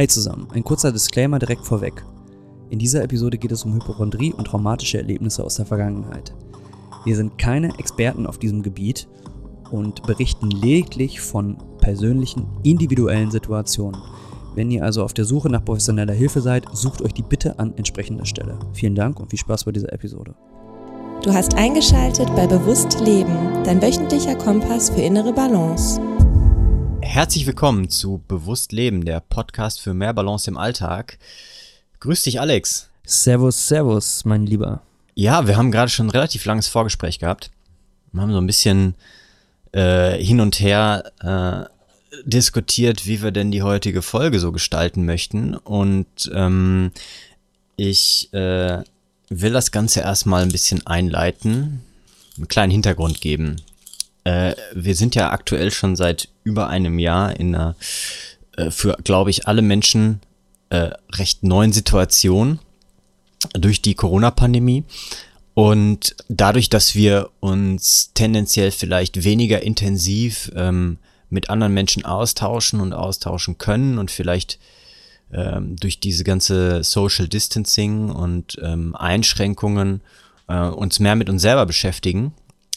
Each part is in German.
Hey zusammen, ein kurzer Disclaimer direkt vorweg. In dieser Episode geht es um Hypochondrie und traumatische Erlebnisse aus der Vergangenheit. Wir sind keine Experten auf diesem Gebiet und berichten lediglich von persönlichen, individuellen Situationen. Wenn ihr also auf der Suche nach professioneller Hilfe seid, sucht euch die bitte an entsprechender Stelle. Vielen Dank und viel Spaß bei dieser Episode. Du hast eingeschaltet bei Bewusst Leben, dein wöchentlicher Kompass für innere Balance. Herzlich willkommen zu Bewusst Leben, der Podcast für mehr Balance im Alltag. Grüß dich, Alex. Servus, servus, mein Lieber. Ja, wir haben gerade schon ein relativ langes Vorgespräch gehabt. Wir haben so ein bisschen äh, hin und her äh, diskutiert, wie wir denn die heutige Folge so gestalten möchten. Und ähm, ich äh, will das Ganze erstmal ein bisschen einleiten, einen kleinen Hintergrund geben. Äh, wir sind ja aktuell schon seit über einem Jahr in einer, äh, für, glaube ich, alle Menschen äh, recht neuen Situation durch die Corona-Pandemie. Und dadurch, dass wir uns tendenziell vielleicht weniger intensiv ähm, mit anderen Menschen austauschen und austauschen können und vielleicht ähm, durch diese ganze Social Distancing und ähm, Einschränkungen äh, uns mehr mit uns selber beschäftigen,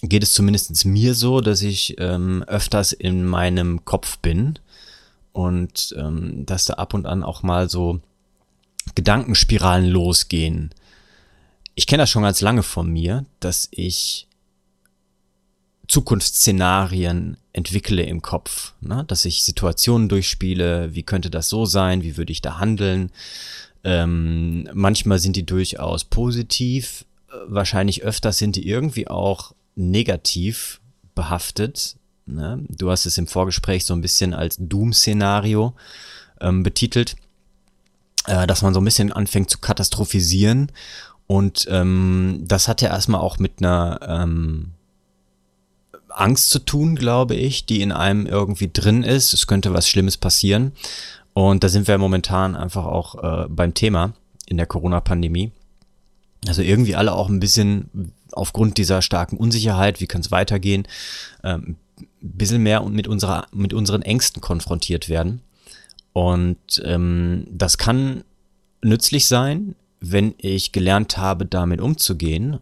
geht es zumindest mir so, dass ich ähm, öfters in meinem Kopf bin und ähm, dass da ab und an auch mal so Gedankenspiralen losgehen. Ich kenne das schon ganz lange von mir, dass ich Zukunftsszenarien entwickle im Kopf, ne? dass ich Situationen durchspiele, wie könnte das so sein, wie würde ich da handeln. Ähm, manchmal sind die durchaus positiv, wahrscheinlich öfters sind die irgendwie auch negativ behaftet. Ne? Du hast es im Vorgespräch so ein bisschen als Doom-Szenario ähm, betitelt, äh, dass man so ein bisschen anfängt zu katastrophisieren. Und ähm, das hat ja erstmal auch mit einer ähm, Angst zu tun, glaube ich, die in einem irgendwie drin ist. Es könnte was Schlimmes passieren. Und da sind wir momentan einfach auch äh, beim Thema in der Corona-Pandemie. Also irgendwie alle auch ein bisschen aufgrund dieser starken Unsicherheit, wie kann es weitergehen, ähm, ein bisschen mehr mit, unserer, mit unseren Ängsten konfrontiert werden. Und ähm, das kann nützlich sein, wenn ich gelernt habe, damit umzugehen.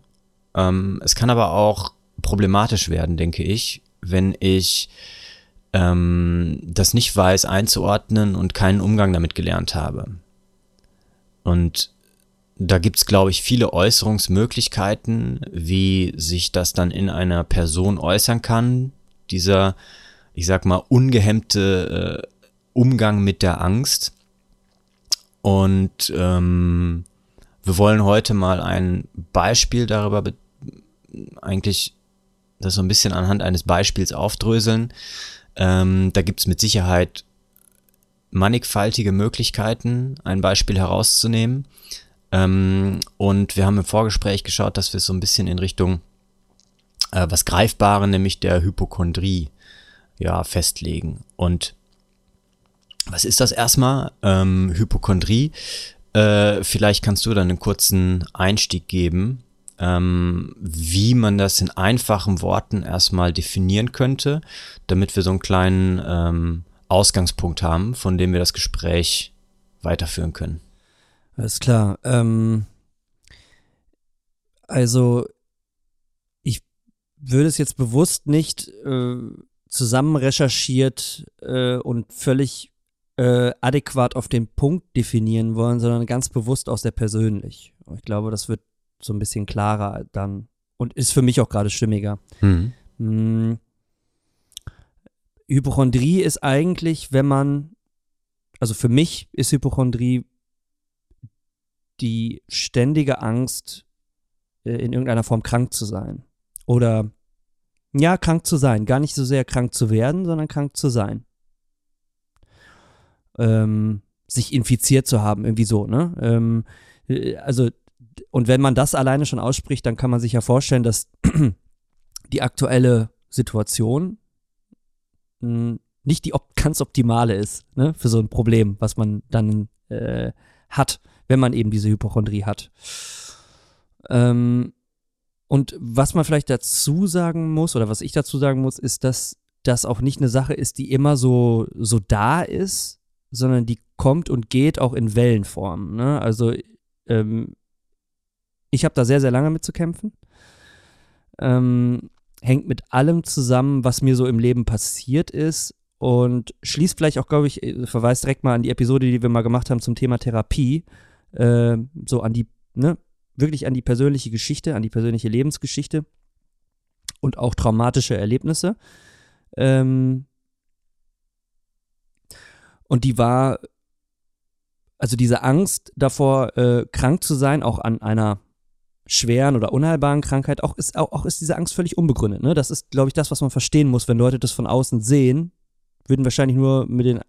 Ähm, es kann aber auch problematisch werden, denke ich, wenn ich ähm, das nicht weiß einzuordnen und keinen Umgang damit gelernt habe. Und da gibt's glaube ich, viele Äußerungsmöglichkeiten, wie sich das dann in einer Person äußern kann. Dieser, ich sag mal, ungehemmte äh, Umgang mit der Angst. Und ähm, wir wollen heute mal ein Beispiel darüber eigentlich das so ein bisschen anhand eines Beispiels aufdröseln. Ähm, da gibt's mit Sicherheit mannigfaltige Möglichkeiten, ein Beispiel herauszunehmen. Ähm, und wir haben im Vorgespräch geschaut, dass wir so ein bisschen in Richtung äh, was Greifbare, nämlich der Hypochondrie, ja, festlegen. Und was ist das erstmal? Ähm, Hypochondrie. Äh, vielleicht kannst du dann einen kurzen Einstieg geben, ähm, wie man das in einfachen Worten erstmal definieren könnte, damit wir so einen kleinen ähm, Ausgangspunkt haben, von dem wir das Gespräch weiterführen können. Alles klar. Ähm, also, ich würde es jetzt bewusst nicht äh, zusammen recherchiert äh, und völlig äh, adäquat auf den Punkt definieren wollen, sondern ganz bewusst aus der persönlich. Ich glaube, das wird so ein bisschen klarer dann und ist für mich auch gerade stimmiger. Mhm. Hm. Hypochondrie ist eigentlich, wenn man, also für mich ist Hypochondrie die ständige Angst, äh, in irgendeiner Form krank zu sein. Oder ja, krank zu sein. Gar nicht so sehr krank zu werden, sondern krank zu sein. Ähm, sich infiziert zu haben, irgendwie so, ne? Ähm, äh, also, und wenn man das alleine schon ausspricht, dann kann man sich ja vorstellen, dass die aktuelle Situation hm, nicht die op ganz optimale ist, ne, für so ein Problem, was man dann äh, hat wenn man eben diese Hypochondrie hat. Ähm, und was man vielleicht dazu sagen muss, oder was ich dazu sagen muss, ist, dass das auch nicht eine Sache ist, die immer so, so da ist, sondern die kommt und geht auch in Wellenform. Ne? Also ähm, ich habe da sehr, sehr lange mit zu kämpfen. Ähm, hängt mit allem zusammen, was mir so im Leben passiert ist und schließt vielleicht auch, glaube ich, äh, verweist direkt mal an die Episode, die wir mal gemacht haben zum Thema Therapie, äh, so an die, ne, wirklich an die persönliche Geschichte, an die persönliche Lebensgeschichte und auch traumatische Erlebnisse. Ähm, und die war, also diese Angst davor, äh, krank zu sein, auch an einer schweren oder unheilbaren Krankheit, auch ist, auch, auch ist diese Angst völlig unbegründet. Ne? Das ist, glaube ich, das, was man verstehen muss, wenn Leute das von außen sehen, würden wahrscheinlich nur mit den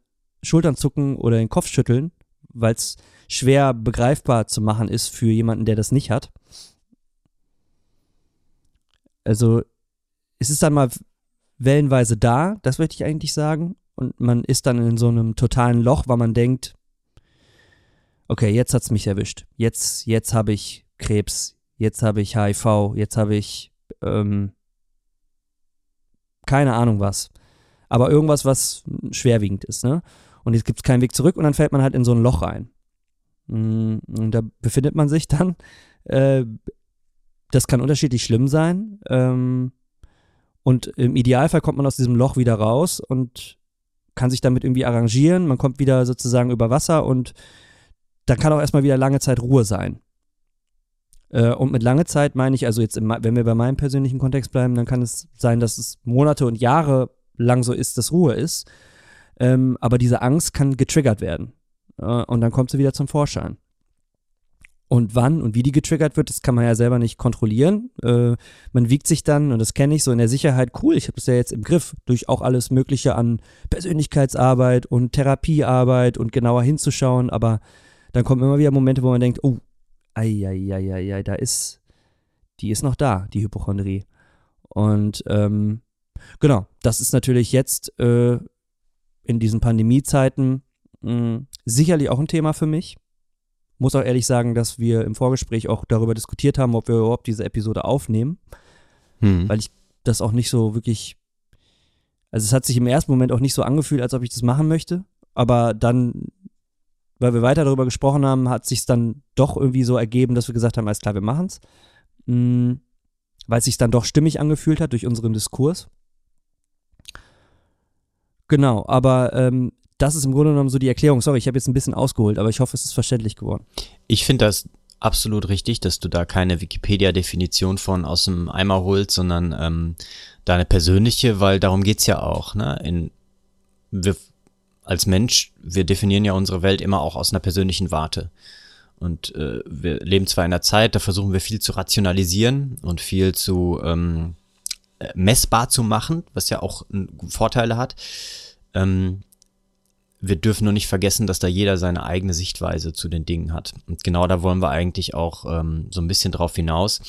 Schultern zucken oder den Kopf schütteln, weil es schwer begreifbar zu machen ist für jemanden, der das nicht hat. Also es ist dann mal wellenweise da, das möchte ich eigentlich sagen. Und man ist dann in so einem totalen Loch, weil man denkt, okay, jetzt hat es mich erwischt. Jetzt, jetzt habe ich Krebs, jetzt habe ich HIV, jetzt habe ich ähm, keine Ahnung was. Aber irgendwas, was schwerwiegend ist, ne? Und jetzt gibt es keinen Weg zurück und dann fällt man halt in so ein Loch rein. Mm, und da befindet man sich dann. Äh, das kann unterschiedlich schlimm sein. Ähm, und im Idealfall kommt man aus diesem Loch wieder raus und kann sich damit irgendwie arrangieren. Man kommt wieder sozusagen über Wasser und dann kann auch erstmal wieder lange Zeit Ruhe sein. Äh, und mit lange Zeit meine ich, also jetzt, im, wenn wir bei meinem persönlichen Kontext bleiben, dann kann es sein, dass es Monate und Jahre lang so ist, dass Ruhe ist. Ähm, aber diese Angst kann getriggert werden. Äh, und dann kommt sie wieder zum Vorschein. Und wann und wie die getriggert wird, das kann man ja selber nicht kontrollieren. Äh, man wiegt sich dann, und das kenne ich so in der Sicherheit, cool, ich habe das ja jetzt im Griff, durch auch alles Mögliche an Persönlichkeitsarbeit und Therapiearbeit und genauer hinzuschauen, aber dann kommen immer wieder Momente, wo man denkt, oh, ei, da ist, die ist noch da, die Hypochondrie. Und ähm, genau, das ist natürlich jetzt äh, in diesen Pandemiezeiten mh, hm, sicherlich auch ein Thema für mich. Muss auch ehrlich sagen, dass wir im Vorgespräch auch darüber diskutiert haben, ob wir überhaupt diese Episode aufnehmen. Hm. Weil ich das auch nicht so wirklich. Also es hat sich im ersten Moment auch nicht so angefühlt, als ob ich das machen möchte. Aber dann weil wir weiter darüber gesprochen haben, hat sich dann doch irgendwie so ergeben, dass wir gesagt haben, alles klar, wir machen's. Mhm, weil es sich dann doch stimmig angefühlt hat durch unseren Diskurs. Genau, aber ähm, das ist im Grunde genommen so die Erklärung. Sorry, ich habe jetzt ein bisschen ausgeholt, aber ich hoffe, es ist verständlich geworden. Ich finde das absolut richtig, dass du da keine Wikipedia-Definition von aus dem Eimer holst, sondern ähm, deine persönliche, weil darum geht's ja auch. Ne? In, wir als Mensch, wir definieren ja unsere Welt immer auch aus einer persönlichen Warte. Und äh, wir leben zwar in einer Zeit, da versuchen wir viel zu rationalisieren und viel zu ähm, äh, messbar zu machen, was ja auch Vorteile hat. Ähm, wir dürfen nur nicht vergessen, dass da jeder seine eigene Sichtweise zu den Dingen hat. Und genau da wollen wir eigentlich auch ähm, so ein bisschen drauf hinaus.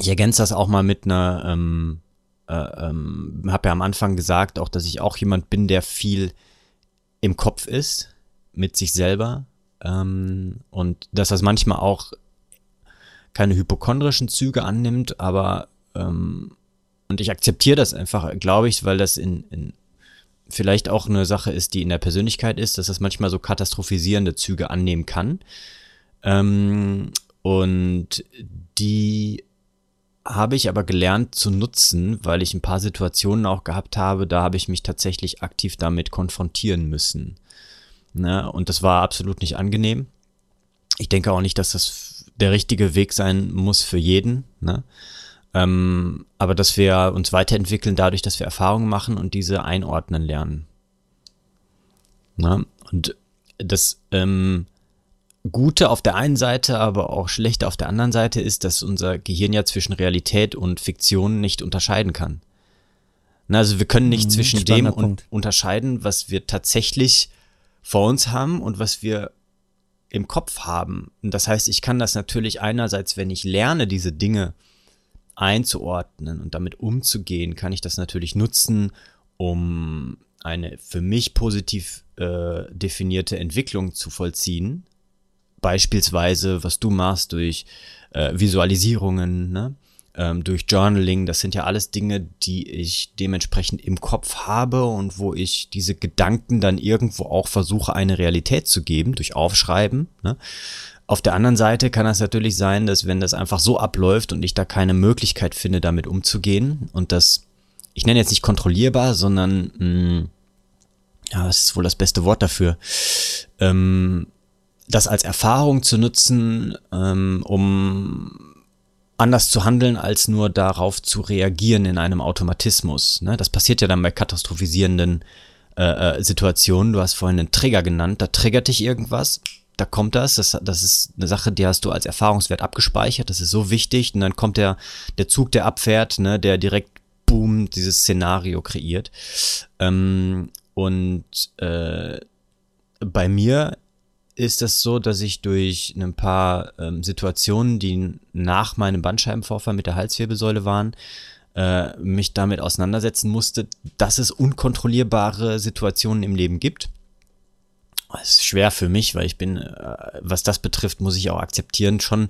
Ich ergänze das auch mal mit einer, ähm, äh, ähm, habe ja am Anfang gesagt, auch dass ich auch jemand bin, der viel im Kopf ist mit sich selber ähm, und dass das manchmal auch keine hypochondrischen Züge annimmt, aber ähm, und ich akzeptiere das einfach, glaube ich, weil das in, in vielleicht auch eine Sache ist, die in der Persönlichkeit ist, dass das manchmal so katastrophisierende Züge annehmen kann. Ähm, und die habe ich aber gelernt zu nutzen, weil ich ein paar Situationen auch gehabt habe, da habe ich mich tatsächlich aktiv damit konfrontieren müssen. Ne? Und das war absolut nicht angenehm. Ich denke auch nicht, dass das der richtige Weg sein muss für jeden. Ne? Ähm, aber dass wir uns weiterentwickeln dadurch, dass wir Erfahrungen machen und diese einordnen lernen. Ne? Und das ähm, Gute auf der einen Seite, aber auch Schlechte auf der anderen Seite ist, dass unser Gehirn ja zwischen Realität und Fiktion nicht unterscheiden kann. Na, also wir können nicht mhm, zwischen dem un unterscheiden, was wir tatsächlich vor uns haben und was wir im Kopf haben. Und das heißt, ich kann das natürlich einerseits, wenn ich lerne, diese Dinge einzuordnen und damit umzugehen, kann ich das natürlich nutzen, um eine für mich positiv äh, definierte Entwicklung zu vollziehen beispielsweise, was du machst durch äh, Visualisierungen, ne? Ähm, durch Journaling. Das sind ja alles Dinge, die ich dementsprechend im Kopf habe und wo ich diese Gedanken dann irgendwo auch versuche, eine Realität zu geben, durch Aufschreiben. Ne? Auf der anderen Seite kann es natürlich sein, dass wenn das einfach so abläuft und ich da keine Möglichkeit finde, damit umzugehen und das, ich nenne jetzt nicht kontrollierbar, sondern, mh, mm, ja, was ist wohl das beste Wort dafür? Ähm, das als Erfahrung zu nutzen, ähm, um anders zu handeln, als nur darauf zu reagieren in einem Automatismus. Ne? Das passiert ja dann bei katastrophisierenden äh, äh, Situationen. Du hast vorhin einen Trigger genannt, da triggert dich irgendwas, da kommt das, das, das ist eine Sache, die hast du als Erfahrungswert abgespeichert, das ist so wichtig und dann kommt der, der Zug, der abfährt, ne, der direkt boom, dieses Szenario kreiert. Ähm, und äh, bei mir ist das so, dass ich durch ein paar ähm, Situationen, die nach meinem Bandscheibenvorfall mit der Halswirbelsäule waren, äh, mich damit auseinandersetzen musste, dass es unkontrollierbare Situationen im Leben gibt. Das ist schwer für mich, weil ich bin, äh, was das betrifft, muss ich auch akzeptieren, schon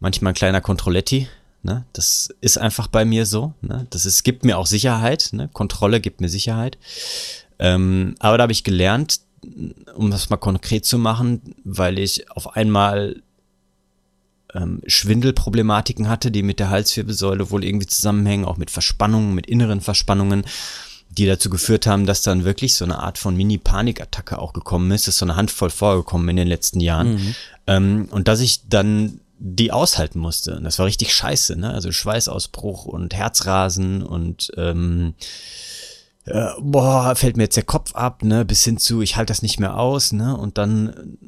manchmal ein kleiner Kontrolletti. Ne? Das ist einfach bei mir so. Ne? Das ist, gibt mir auch Sicherheit. Ne? Kontrolle gibt mir Sicherheit. Ähm, aber da habe ich gelernt, um das mal konkret zu machen, weil ich auf einmal ähm, Schwindelproblematiken hatte, die mit der Halswirbelsäule wohl irgendwie zusammenhängen, auch mit Verspannungen, mit inneren Verspannungen, die dazu geführt haben, dass dann wirklich so eine Art von Mini-Panikattacke auch gekommen ist. Das ist so eine Handvoll vorgekommen in den letzten Jahren. Mhm. Ähm, und dass ich dann die aushalten musste. Und das war richtig scheiße, ne? Also Schweißausbruch und Herzrasen und ähm, äh, boah, fällt mir jetzt der Kopf ab, ne, bis hin zu, ich halte das nicht mehr aus, ne, und dann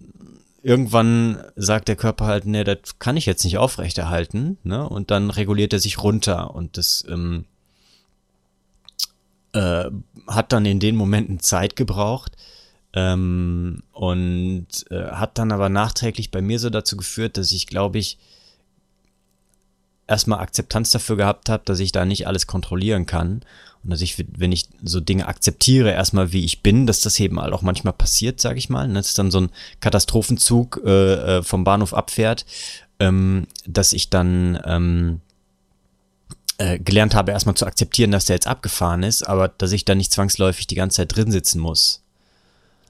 irgendwann sagt der Körper halt, ne, das kann ich jetzt nicht aufrechterhalten, ne, und dann reguliert er sich runter und das ähm, äh, hat dann in den Momenten Zeit gebraucht ähm, und äh, hat dann aber nachträglich bei mir so dazu geführt, dass ich, glaube ich, erstmal Akzeptanz dafür gehabt habe, dass ich da nicht alles kontrollieren kann und dass ich, wenn ich so Dinge akzeptiere, erstmal wie ich bin, dass das eben halt auch manchmal passiert, sage ich mal, ne, dass dann so ein Katastrophenzug äh, äh, vom Bahnhof abfährt, ähm, dass ich dann ähm, äh, gelernt habe, erstmal zu akzeptieren, dass der jetzt abgefahren ist, aber dass ich dann nicht zwangsläufig die ganze Zeit drin sitzen muss.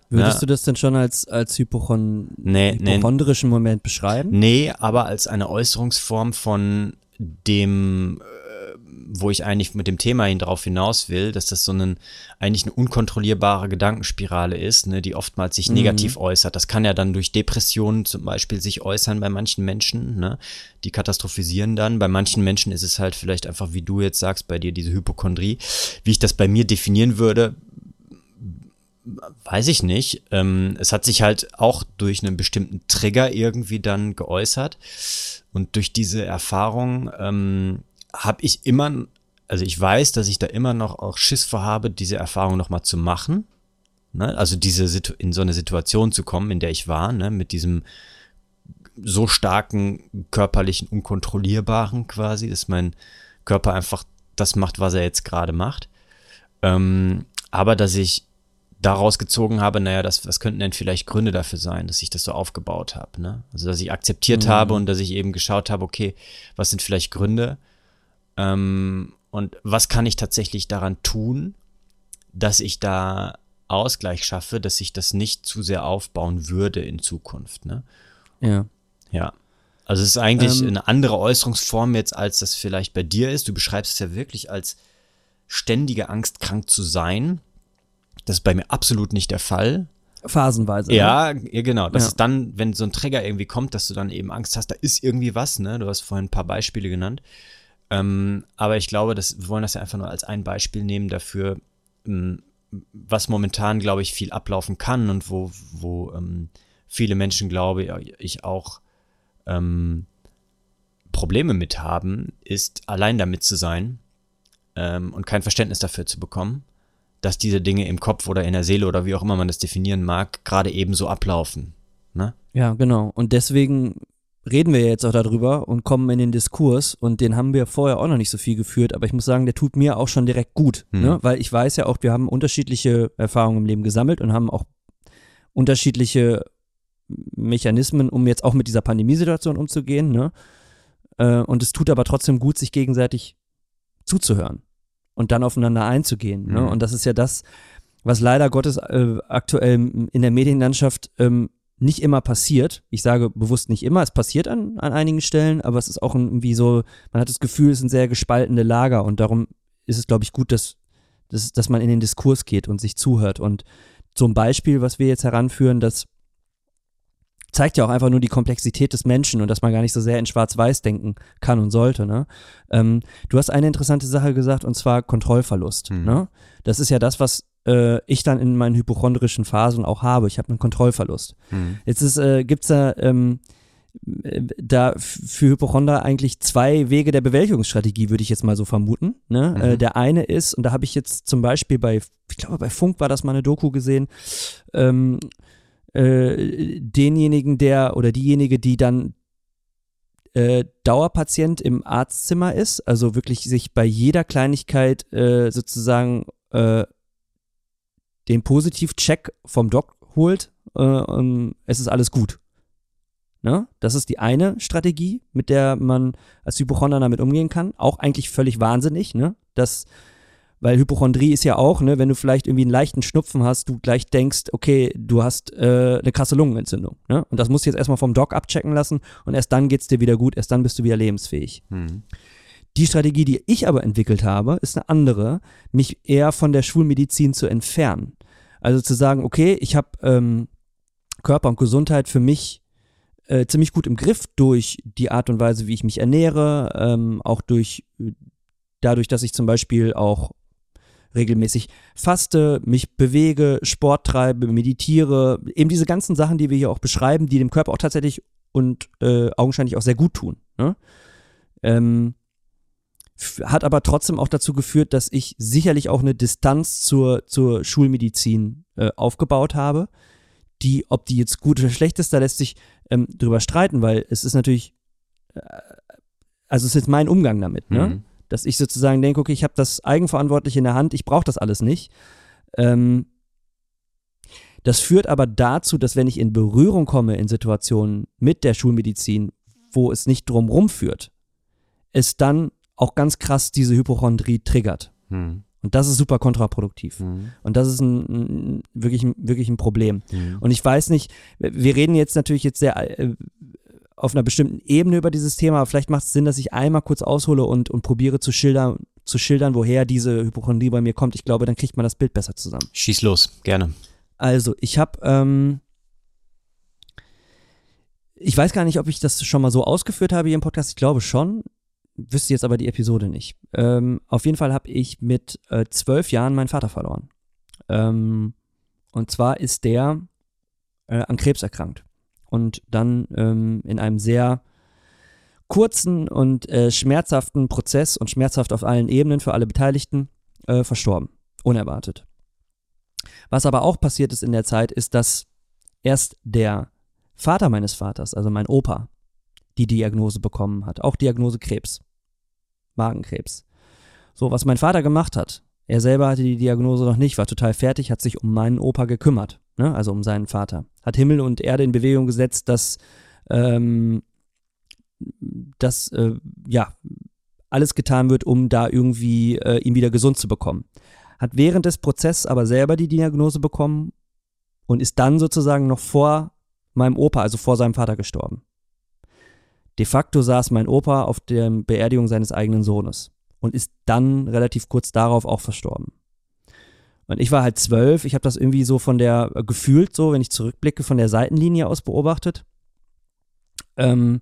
Würdest ja. du das denn schon als, als Hypochon nee, hypochondrischen nee. Moment beschreiben? Nee, aber als eine Äußerungsform von dem wo ich eigentlich mit dem Thema hin drauf hinaus will, dass das so ein, eigentlich eine unkontrollierbare Gedankenspirale ist, ne, die oftmals sich mhm. negativ äußert. Das kann ja dann durch Depressionen zum Beispiel sich äußern bei manchen Menschen, ne, die katastrophisieren dann. Bei manchen Menschen ist es halt vielleicht einfach, wie du jetzt sagst, bei dir diese Hypochondrie. Wie ich das bei mir definieren würde, weiß ich nicht. Ähm, es hat sich halt auch durch einen bestimmten Trigger irgendwie dann geäußert. Und durch diese Erfahrung ähm, habe ich immer, also ich weiß, dass ich da immer noch auch Schiss vor habe, diese Erfahrung nochmal zu machen. Ne? Also diese in so eine Situation zu kommen, in der ich war, ne? mit diesem so starken körperlichen Unkontrollierbaren quasi, dass mein Körper einfach das macht, was er jetzt gerade macht. Ähm, aber dass ich daraus gezogen habe, naja, das, was könnten denn vielleicht Gründe dafür sein, dass ich das so aufgebaut habe. Ne? Also dass ich akzeptiert mhm. habe und dass ich eben geschaut habe, okay, was sind vielleicht Gründe, ähm, und was kann ich tatsächlich daran tun, dass ich da Ausgleich schaffe, dass ich das nicht zu sehr aufbauen würde in Zukunft. Ne? Ja. Ja. Also es ist eigentlich ähm, eine andere Äußerungsform jetzt, als das vielleicht bei dir ist. Du beschreibst es ja wirklich als ständige Angst, krank zu sein. Das ist bei mir absolut nicht der Fall. Phasenweise. Ja, ne? ja genau. Das ja. ist dann, wenn so ein Trigger irgendwie kommt, dass du dann eben Angst hast, da ist irgendwie was, ne? Du hast vorhin ein paar Beispiele genannt. Ähm, aber ich glaube, dass, wir wollen das ja einfach nur als ein Beispiel nehmen dafür, ähm, was momentan, glaube ich, viel ablaufen kann und wo, wo ähm, viele Menschen, glaube ich, auch ähm, Probleme mit haben, ist allein damit zu sein ähm, und kein Verständnis dafür zu bekommen, dass diese Dinge im Kopf oder in der Seele oder wie auch immer man das definieren mag, gerade eben so ablaufen. Ne? Ja, genau. Und deswegen reden wir jetzt auch darüber und kommen in den Diskurs und den haben wir vorher auch noch nicht so viel geführt, aber ich muss sagen, der tut mir auch schon direkt gut, mhm. ne? weil ich weiß ja auch, wir haben unterschiedliche Erfahrungen im Leben gesammelt und haben auch unterschiedliche Mechanismen, um jetzt auch mit dieser Pandemiesituation umzugehen. Ne? Äh, und es tut aber trotzdem gut, sich gegenseitig zuzuhören und dann aufeinander einzugehen. Ne? Mhm. Und das ist ja das, was leider Gottes äh, aktuell in der Medienlandschaft ähm, nicht immer passiert. Ich sage bewusst nicht immer, es passiert an, an einigen Stellen, aber es ist auch irgendwie so, man hat das Gefühl, es sind sehr gespaltene Lager und darum ist es, glaube ich, gut, dass, dass, dass man in den Diskurs geht und sich zuhört. Und zum Beispiel, was wir jetzt heranführen, das zeigt ja auch einfach nur die Komplexität des Menschen und dass man gar nicht so sehr in Schwarz-Weiß denken kann und sollte. Ne? Ähm, du hast eine interessante Sache gesagt und zwar Kontrollverlust. Mhm. Ne? Das ist ja das, was äh, ich dann in meinen hypochondrischen Phasen auch habe. Ich habe einen Kontrollverlust. Mhm. Jetzt ist, äh, gibt's da ähm, äh, da für Hypochonder eigentlich zwei Wege der Bewältigungsstrategie, würde ich jetzt mal so vermuten. Ne? Mhm. Äh, der eine ist, und da habe ich jetzt zum Beispiel bei, ich glaube bei Funk war das mal eine Doku gesehen, ähm, äh, denjenigen, der oder diejenige, die dann äh, Dauerpatient im Arztzimmer ist, also wirklich sich bei jeder Kleinigkeit äh, sozusagen äh, den Positivcheck vom Doc holt, äh, und es ist alles gut. Ne? Das ist die eine Strategie, mit der man als Hypochonder damit umgehen kann. Auch eigentlich völlig wahnsinnig, ne? Das, weil Hypochondrie ist ja auch, ne, wenn du vielleicht irgendwie einen leichten Schnupfen hast, du gleich denkst, okay, du hast äh, eine krasse Lungenentzündung, ne? Und das musst du jetzt erstmal vom Doc abchecken lassen und erst dann geht's dir wieder gut, erst dann bist du wieder lebensfähig. Mhm. Die Strategie, die ich aber entwickelt habe, ist eine andere, mich eher von der Schulmedizin zu entfernen. Also zu sagen, okay, ich habe ähm, Körper und Gesundheit für mich äh, ziemlich gut im Griff durch die Art und Weise, wie ich mich ernähre, ähm, auch durch äh, dadurch, dass ich zum Beispiel auch regelmäßig faste, mich bewege, Sport treibe, meditiere, eben diese ganzen Sachen, die wir hier auch beschreiben, die dem Körper auch tatsächlich und äh, augenscheinlich auch sehr gut tun. Ne? Ähm, hat aber trotzdem auch dazu geführt, dass ich sicherlich auch eine Distanz zur, zur Schulmedizin äh, aufgebaut habe. Die, ob die jetzt gut oder schlecht ist, da lässt sich ähm, drüber streiten, weil es ist natürlich, äh, also es ist jetzt mein Umgang damit, ne? Mhm. dass ich sozusagen denke, okay, ich habe das eigenverantwortlich in der Hand, ich brauche das alles nicht. Ähm, das führt aber dazu, dass wenn ich in Berührung komme in Situationen mit der Schulmedizin, wo es nicht drumrum führt, es dann auch ganz krass diese Hypochondrie triggert. Mhm. Und das ist super kontraproduktiv. Mhm. Und das ist ein, ein, wirklich, ein, wirklich ein Problem. Mhm. Und ich weiß nicht, wir reden jetzt natürlich jetzt sehr äh, auf einer bestimmten Ebene über dieses Thema, aber vielleicht macht es Sinn, dass ich einmal kurz aushole und, und probiere zu schildern, zu schildern, woher diese Hypochondrie bei mir kommt. Ich glaube, dann kriegt man das Bild besser zusammen. Schieß los, gerne. Also, ich habe, ähm, ich weiß gar nicht, ob ich das schon mal so ausgeführt habe hier im Podcast. Ich glaube schon, wüsste jetzt aber die Episode nicht. Ähm, auf jeden Fall habe ich mit äh, zwölf Jahren meinen Vater verloren. Ähm, und zwar ist der äh, an Krebs erkrankt und dann ähm, in einem sehr kurzen und äh, schmerzhaften Prozess und schmerzhaft auf allen Ebenen für alle Beteiligten äh, verstorben. Unerwartet. Was aber auch passiert ist in der Zeit, ist, dass erst der Vater meines Vaters, also mein Opa, die Diagnose bekommen hat. Auch Diagnose Krebs. Magenkrebs. So, was mein Vater gemacht hat, er selber hatte die Diagnose noch nicht, war total fertig, hat sich um meinen Opa gekümmert, ne? also um seinen Vater. Hat Himmel und Erde in Bewegung gesetzt, dass, ähm, dass äh, ja, alles getan wird, um da irgendwie äh, ihn wieder gesund zu bekommen. Hat während des Prozesses aber selber die Diagnose bekommen und ist dann sozusagen noch vor meinem Opa, also vor seinem Vater gestorben. De facto saß mein Opa auf der Beerdigung seines eigenen Sohnes und ist dann relativ kurz darauf auch verstorben. Und ich war halt zwölf, ich habe das irgendwie so von der, äh, gefühlt so, wenn ich zurückblicke, von der Seitenlinie aus beobachtet. Ähm,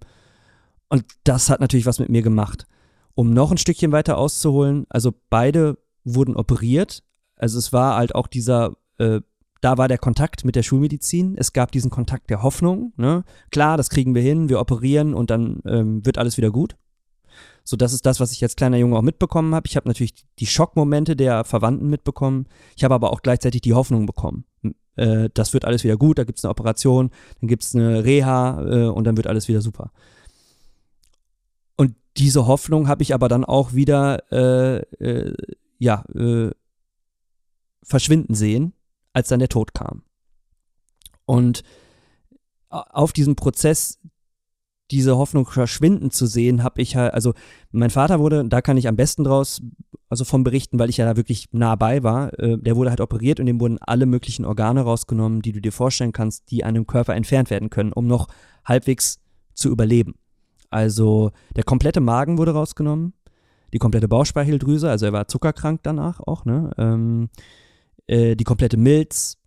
und das hat natürlich was mit mir gemacht. Um noch ein Stückchen weiter auszuholen, also beide wurden operiert. Also es war halt auch dieser, äh, da war der Kontakt mit der Schulmedizin. Es gab diesen Kontakt der Hoffnung. Ne? Klar, das kriegen wir hin, wir operieren und dann ähm, wird alles wieder gut. So, das ist das, was ich als kleiner Junge auch mitbekommen habe. Ich habe natürlich die Schockmomente der Verwandten mitbekommen. Ich habe aber auch gleichzeitig die Hoffnung bekommen. Äh, das wird alles wieder gut, da gibt es eine Operation, dann gibt es eine Reha äh, und dann wird alles wieder super. Und diese Hoffnung habe ich aber dann auch wieder, äh, äh, ja, äh, verschwinden sehen, als dann der Tod kam. Und auf diesem Prozess diese Hoffnung verschwinden zu sehen, habe ich halt, also mein Vater wurde, da kann ich am besten draus, also vom berichten, weil ich ja da wirklich nah bei war, äh, der wurde halt operiert und dem wurden alle möglichen Organe rausgenommen, die du dir vorstellen kannst, die einem Körper entfernt werden können, um noch halbwegs zu überleben. Also der komplette Magen wurde rausgenommen, die komplette Bauchspeicheldrüse, also er war zuckerkrank danach auch, ne? Ähm, äh, die komplette Milz,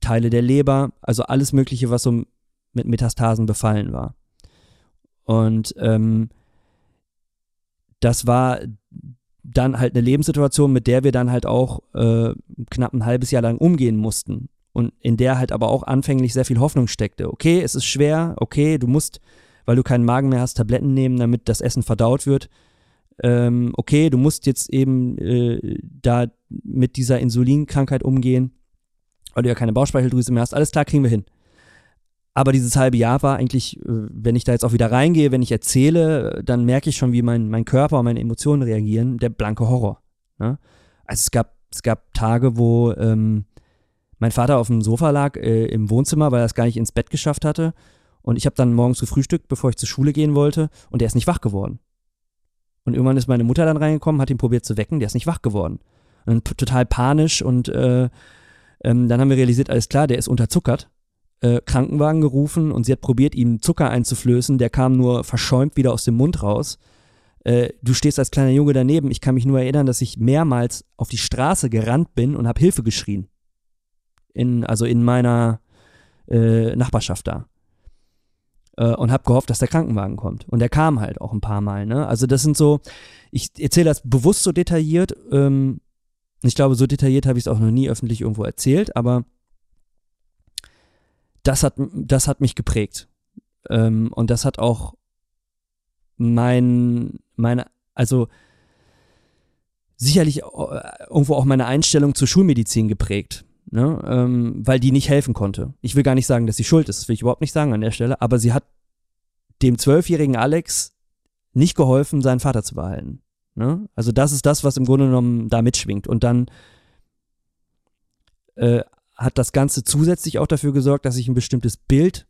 Teile der Leber, also alles Mögliche, was so mit Metastasen befallen war. Und ähm, das war dann halt eine Lebenssituation, mit der wir dann halt auch äh, knapp ein halbes Jahr lang umgehen mussten. Und in der halt aber auch anfänglich sehr viel Hoffnung steckte. Okay, es ist schwer, okay, du musst, weil du keinen Magen mehr hast, Tabletten nehmen, damit das Essen verdaut wird. Ähm, okay, du musst jetzt eben äh, da mit dieser Insulinkrankheit umgehen, weil du ja keine Bauchspeicheldrüse mehr hast. Alles klar, kriegen wir hin. Aber dieses halbe Jahr war eigentlich, äh, wenn ich da jetzt auch wieder reingehe, wenn ich erzähle, dann merke ich schon, wie mein, mein Körper und meine Emotionen reagieren, der blanke Horror. Ne? Also es gab, es gab Tage, wo ähm, mein Vater auf dem Sofa lag äh, im Wohnzimmer, weil er es gar nicht ins Bett geschafft hatte. Und ich habe dann morgens gefrühstückt, bevor ich zur Schule gehen wollte, und der ist nicht wach geworden. Und irgendwann ist meine Mutter dann reingekommen, hat ihn probiert zu wecken, der ist nicht wach geworden. Und total panisch und äh, ähm, dann haben wir realisiert, alles klar, der ist unterzuckert äh, Krankenwagen gerufen und sie hat probiert, ihm Zucker einzuflößen. Der kam nur verschäumt wieder aus dem Mund raus. Äh, du stehst als kleiner Junge daneben. Ich kann mich nur erinnern, dass ich mehrmals auf die Straße gerannt bin und habe Hilfe geschrien. In, also in meiner äh, Nachbarschaft da. Äh, und habe gehofft, dass der Krankenwagen kommt. Und der kam halt auch ein paar Mal. Ne? Also das sind so, ich erzähle das bewusst so detailliert. Ähm, ich glaube, so detailliert habe ich es auch noch nie öffentlich irgendwo erzählt, aber das hat, das hat mich geprägt. Ähm, und das hat auch mein, meine, also sicherlich äh, irgendwo auch meine Einstellung zur Schulmedizin geprägt. Ne? Ähm, weil die nicht helfen konnte. Ich will gar nicht sagen, dass sie schuld ist, das will ich überhaupt nicht sagen an der Stelle, aber sie hat dem zwölfjährigen Alex nicht geholfen, seinen Vater zu behalten. Ne? Also das ist das, was im Grunde genommen da mitschwingt. Und dann äh, hat das Ganze zusätzlich auch dafür gesorgt, dass ich ein bestimmtes Bild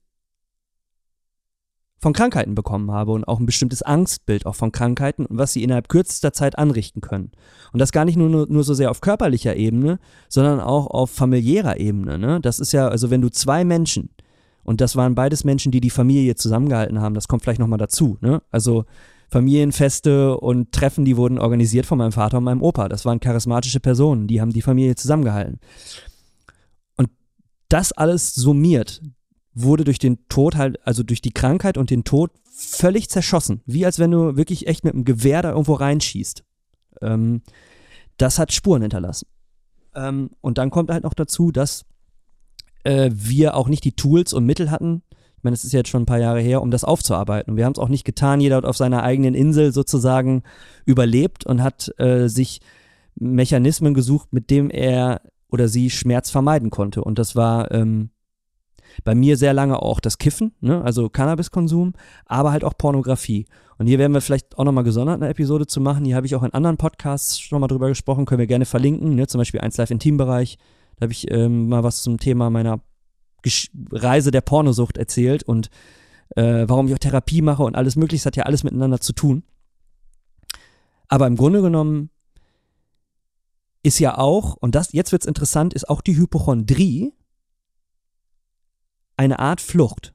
von Krankheiten bekommen habe und auch ein bestimmtes Angstbild auch von Krankheiten und was sie innerhalb kürzester Zeit anrichten können. Und das gar nicht nur, nur, nur so sehr auf körperlicher Ebene, sondern auch auf familiärer Ebene. Ne? Das ist ja, also wenn du zwei Menschen, und das waren beides Menschen, die die Familie zusammengehalten haben, das kommt vielleicht nochmal dazu, ne? also Familienfeste und Treffen, die wurden organisiert von meinem Vater und meinem Opa. Das waren charismatische Personen, die haben die Familie zusammengehalten das alles summiert wurde durch den Tod halt, also durch die Krankheit und den Tod völlig zerschossen. Wie als wenn du wirklich echt mit einem Gewehr da irgendwo reinschießt. Ähm, das hat Spuren hinterlassen. Ähm, und dann kommt halt noch dazu, dass äh, wir auch nicht die Tools und Mittel hatten. Ich meine, es ist jetzt schon ein paar Jahre her, um das aufzuarbeiten. Und wir haben es auch nicht getan. Jeder hat auf seiner eigenen Insel sozusagen überlebt und hat äh, sich Mechanismen gesucht, mit dem er oder sie Schmerz vermeiden konnte. Und das war ähm, bei mir sehr lange auch das Kiffen, ne? also Cannabiskonsum, aber halt auch Pornografie. Und hier werden wir vielleicht auch nochmal gesondert eine Episode zu machen. Hier habe ich auch in anderen Podcasts schon mal drüber gesprochen, können wir gerne verlinken, ne? zum Beispiel 1 Live Intimbereich. Da habe ich ähm, mal was zum Thema meiner Gesch Reise der Pornosucht erzählt und äh, warum ich auch Therapie mache und alles mögliche, das hat ja alles miteinander zu tun. Aber im Grunde genommen ist ja auch, und das, jetzt wird's interessant, ist auch die Hypochondrie eine Art Flucht.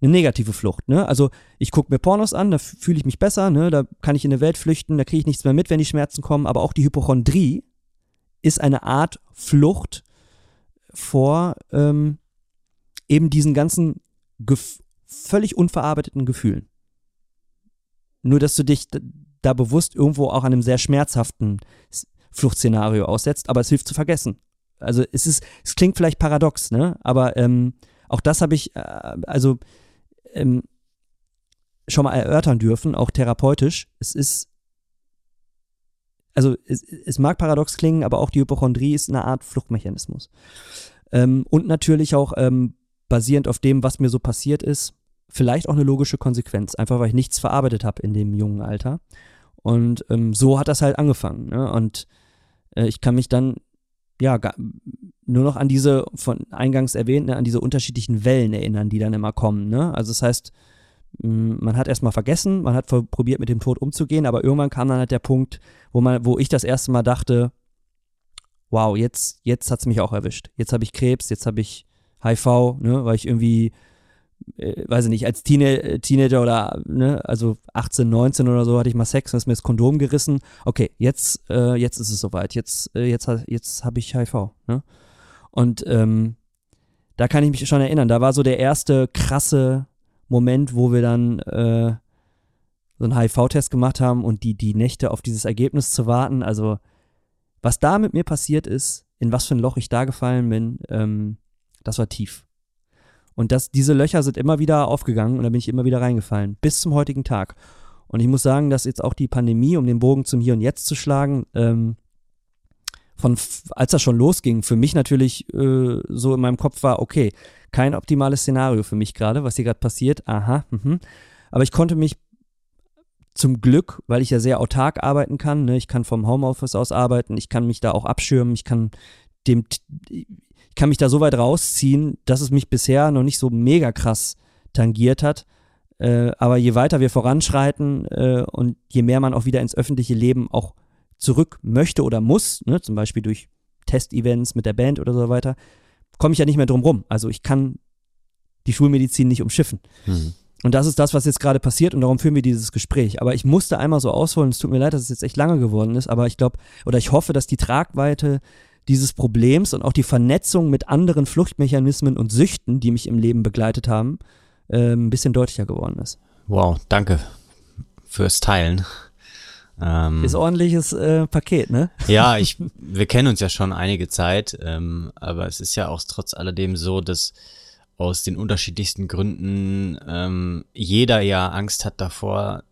Eine negative Flucht, ne? Also ich gucke mir Pornos an, da fühle ich mich besser, ne? Da kann ich in eine Welt flüchten, da kriege ich nichts mehr mit, wenn die Schmerzen kommen, aber auch die Hypochondrie ist eine Art Flucht vor ähm, eben diesen ganzen völlig unverarbeiteten Gefühlen. Nur, dass du dich da bewusst irgendwo auch an einem sehr schmerzhaften Fluchtszenario aussetzt, aber es hilft zu vergessen. Also es ist, es klingt vielleicht paradox, ne? Aber ähm, auch das habe ich äh, also ähm, schon mal erörtern dürfen, auch therapeutisch. Es ist also es, es, mag paradox klingen, aber auch die Hypochondrie ist eine Art Fluchtmechanismus. Ähm, und natürlich auch ähm, basierend auf dem, was mir so passiert ist, vielleicht auch eine logische Konsequenz, einfach weil ich nichts verarbeitet habe in dem jungen Alter. Und ähm, so hat das halt angefangen. Ne? Und äh, ich kann mich dann ja nur noch an diese von eingangs erwähnten, an diese unterschiedlichen Wellen erinnern, die dann immer kommen. Ne? Also das heißt, man hat erstmal vergessen, man hat probiert mit dem Tod umzugehen, aber irgendwann kam dann halt der Punkt, wo man, wo ich das erste Mal dachte, wow, jetzt, jetzt hat es mich auch erwischt. Jetzt habe ich Krebs, jetzt habe ich HIV, ne, weil ich irgendwie, äh, weiß ich nicht, als Teenie äh, Teenager oder, ne, also 18, 19 oder so hatte ich mal Sex und ist mir das Kondom gerissen. Okay, jetzt, äh, jetzt ist es soweit. Jetzt, äh, jetzt, jetzt habe ich HIV, ne? Und ähm, da kann ich mich schon erinnern, da war so der erste krasse Moment, wo wir dann äh, so einen HIV-Test gemacht haben und die, die Nächte auf dieses Ergebnis zu warten. Also, was da mit mir passiert ist, in was für ein Loch ich da gefallen bin, ähm, das war tief. Und das, diese Löcher sind immer wieder aufgegangen und da bin ich immer wieder reingefallen, bis zum heutigen Tag. Und ich muss sagen, dass jetzt auch die Pandemie, um den Bogen zum Hier und Jetzt zu schlagen, ähm, von als das schon losging, für mich natürlich äh, so in meinem Kopf war, okay, kein optimales Szenario für mich gerade, was hier gerade passiert. Aha, mh. aber ich konnte mich zum Glück, weil ich ja sehr autark arbeiten kann, ne, ich kann vom Homeoffice aus arbeiten, ich kann mich da auch abschirmen, ich kann dem, kann mich da so weit rausziehen, dass es mich bisher noch nicht so mega krass tangiert hat. Äh, aber je weiter wir voranschreiten äh, und je mehr man auch wieder ins öffentliche Leben auch zurück möchte oder muss, ne, zum Beispiel durch Testevents mit der Band oder so weiter, komme ich ja nicht mehr drum rum. Also ich kann die Schulmedizin nicht umschiffen. Mhm. Und das ist das, was jetzt gerade passiert und darum führen wir dieses Gespräch. Aber ich musste einmal so ausholen, es tut mir leid, dass es jetzt echt lange geworden ist, aber ich glaube oder ich hoffe, dass die Tragweite dieses Problems und auch die Vernetzung mit anderen Fluchtmechanismen und Süchten, die mich im Leben begleitet haben, äh, ein bisschen deutlicher geworden ist. Wow, danke fürs Teilen. Ähm, ist ordentliches äh, Paket, ne? Ja, ich, wir kennen uns ja schon einige Zeit, ähm, aber es ist ja auch trotz alledem so, dass aus den unterschiedlichsten Gründen ähm, jeder ja Angst hat davor,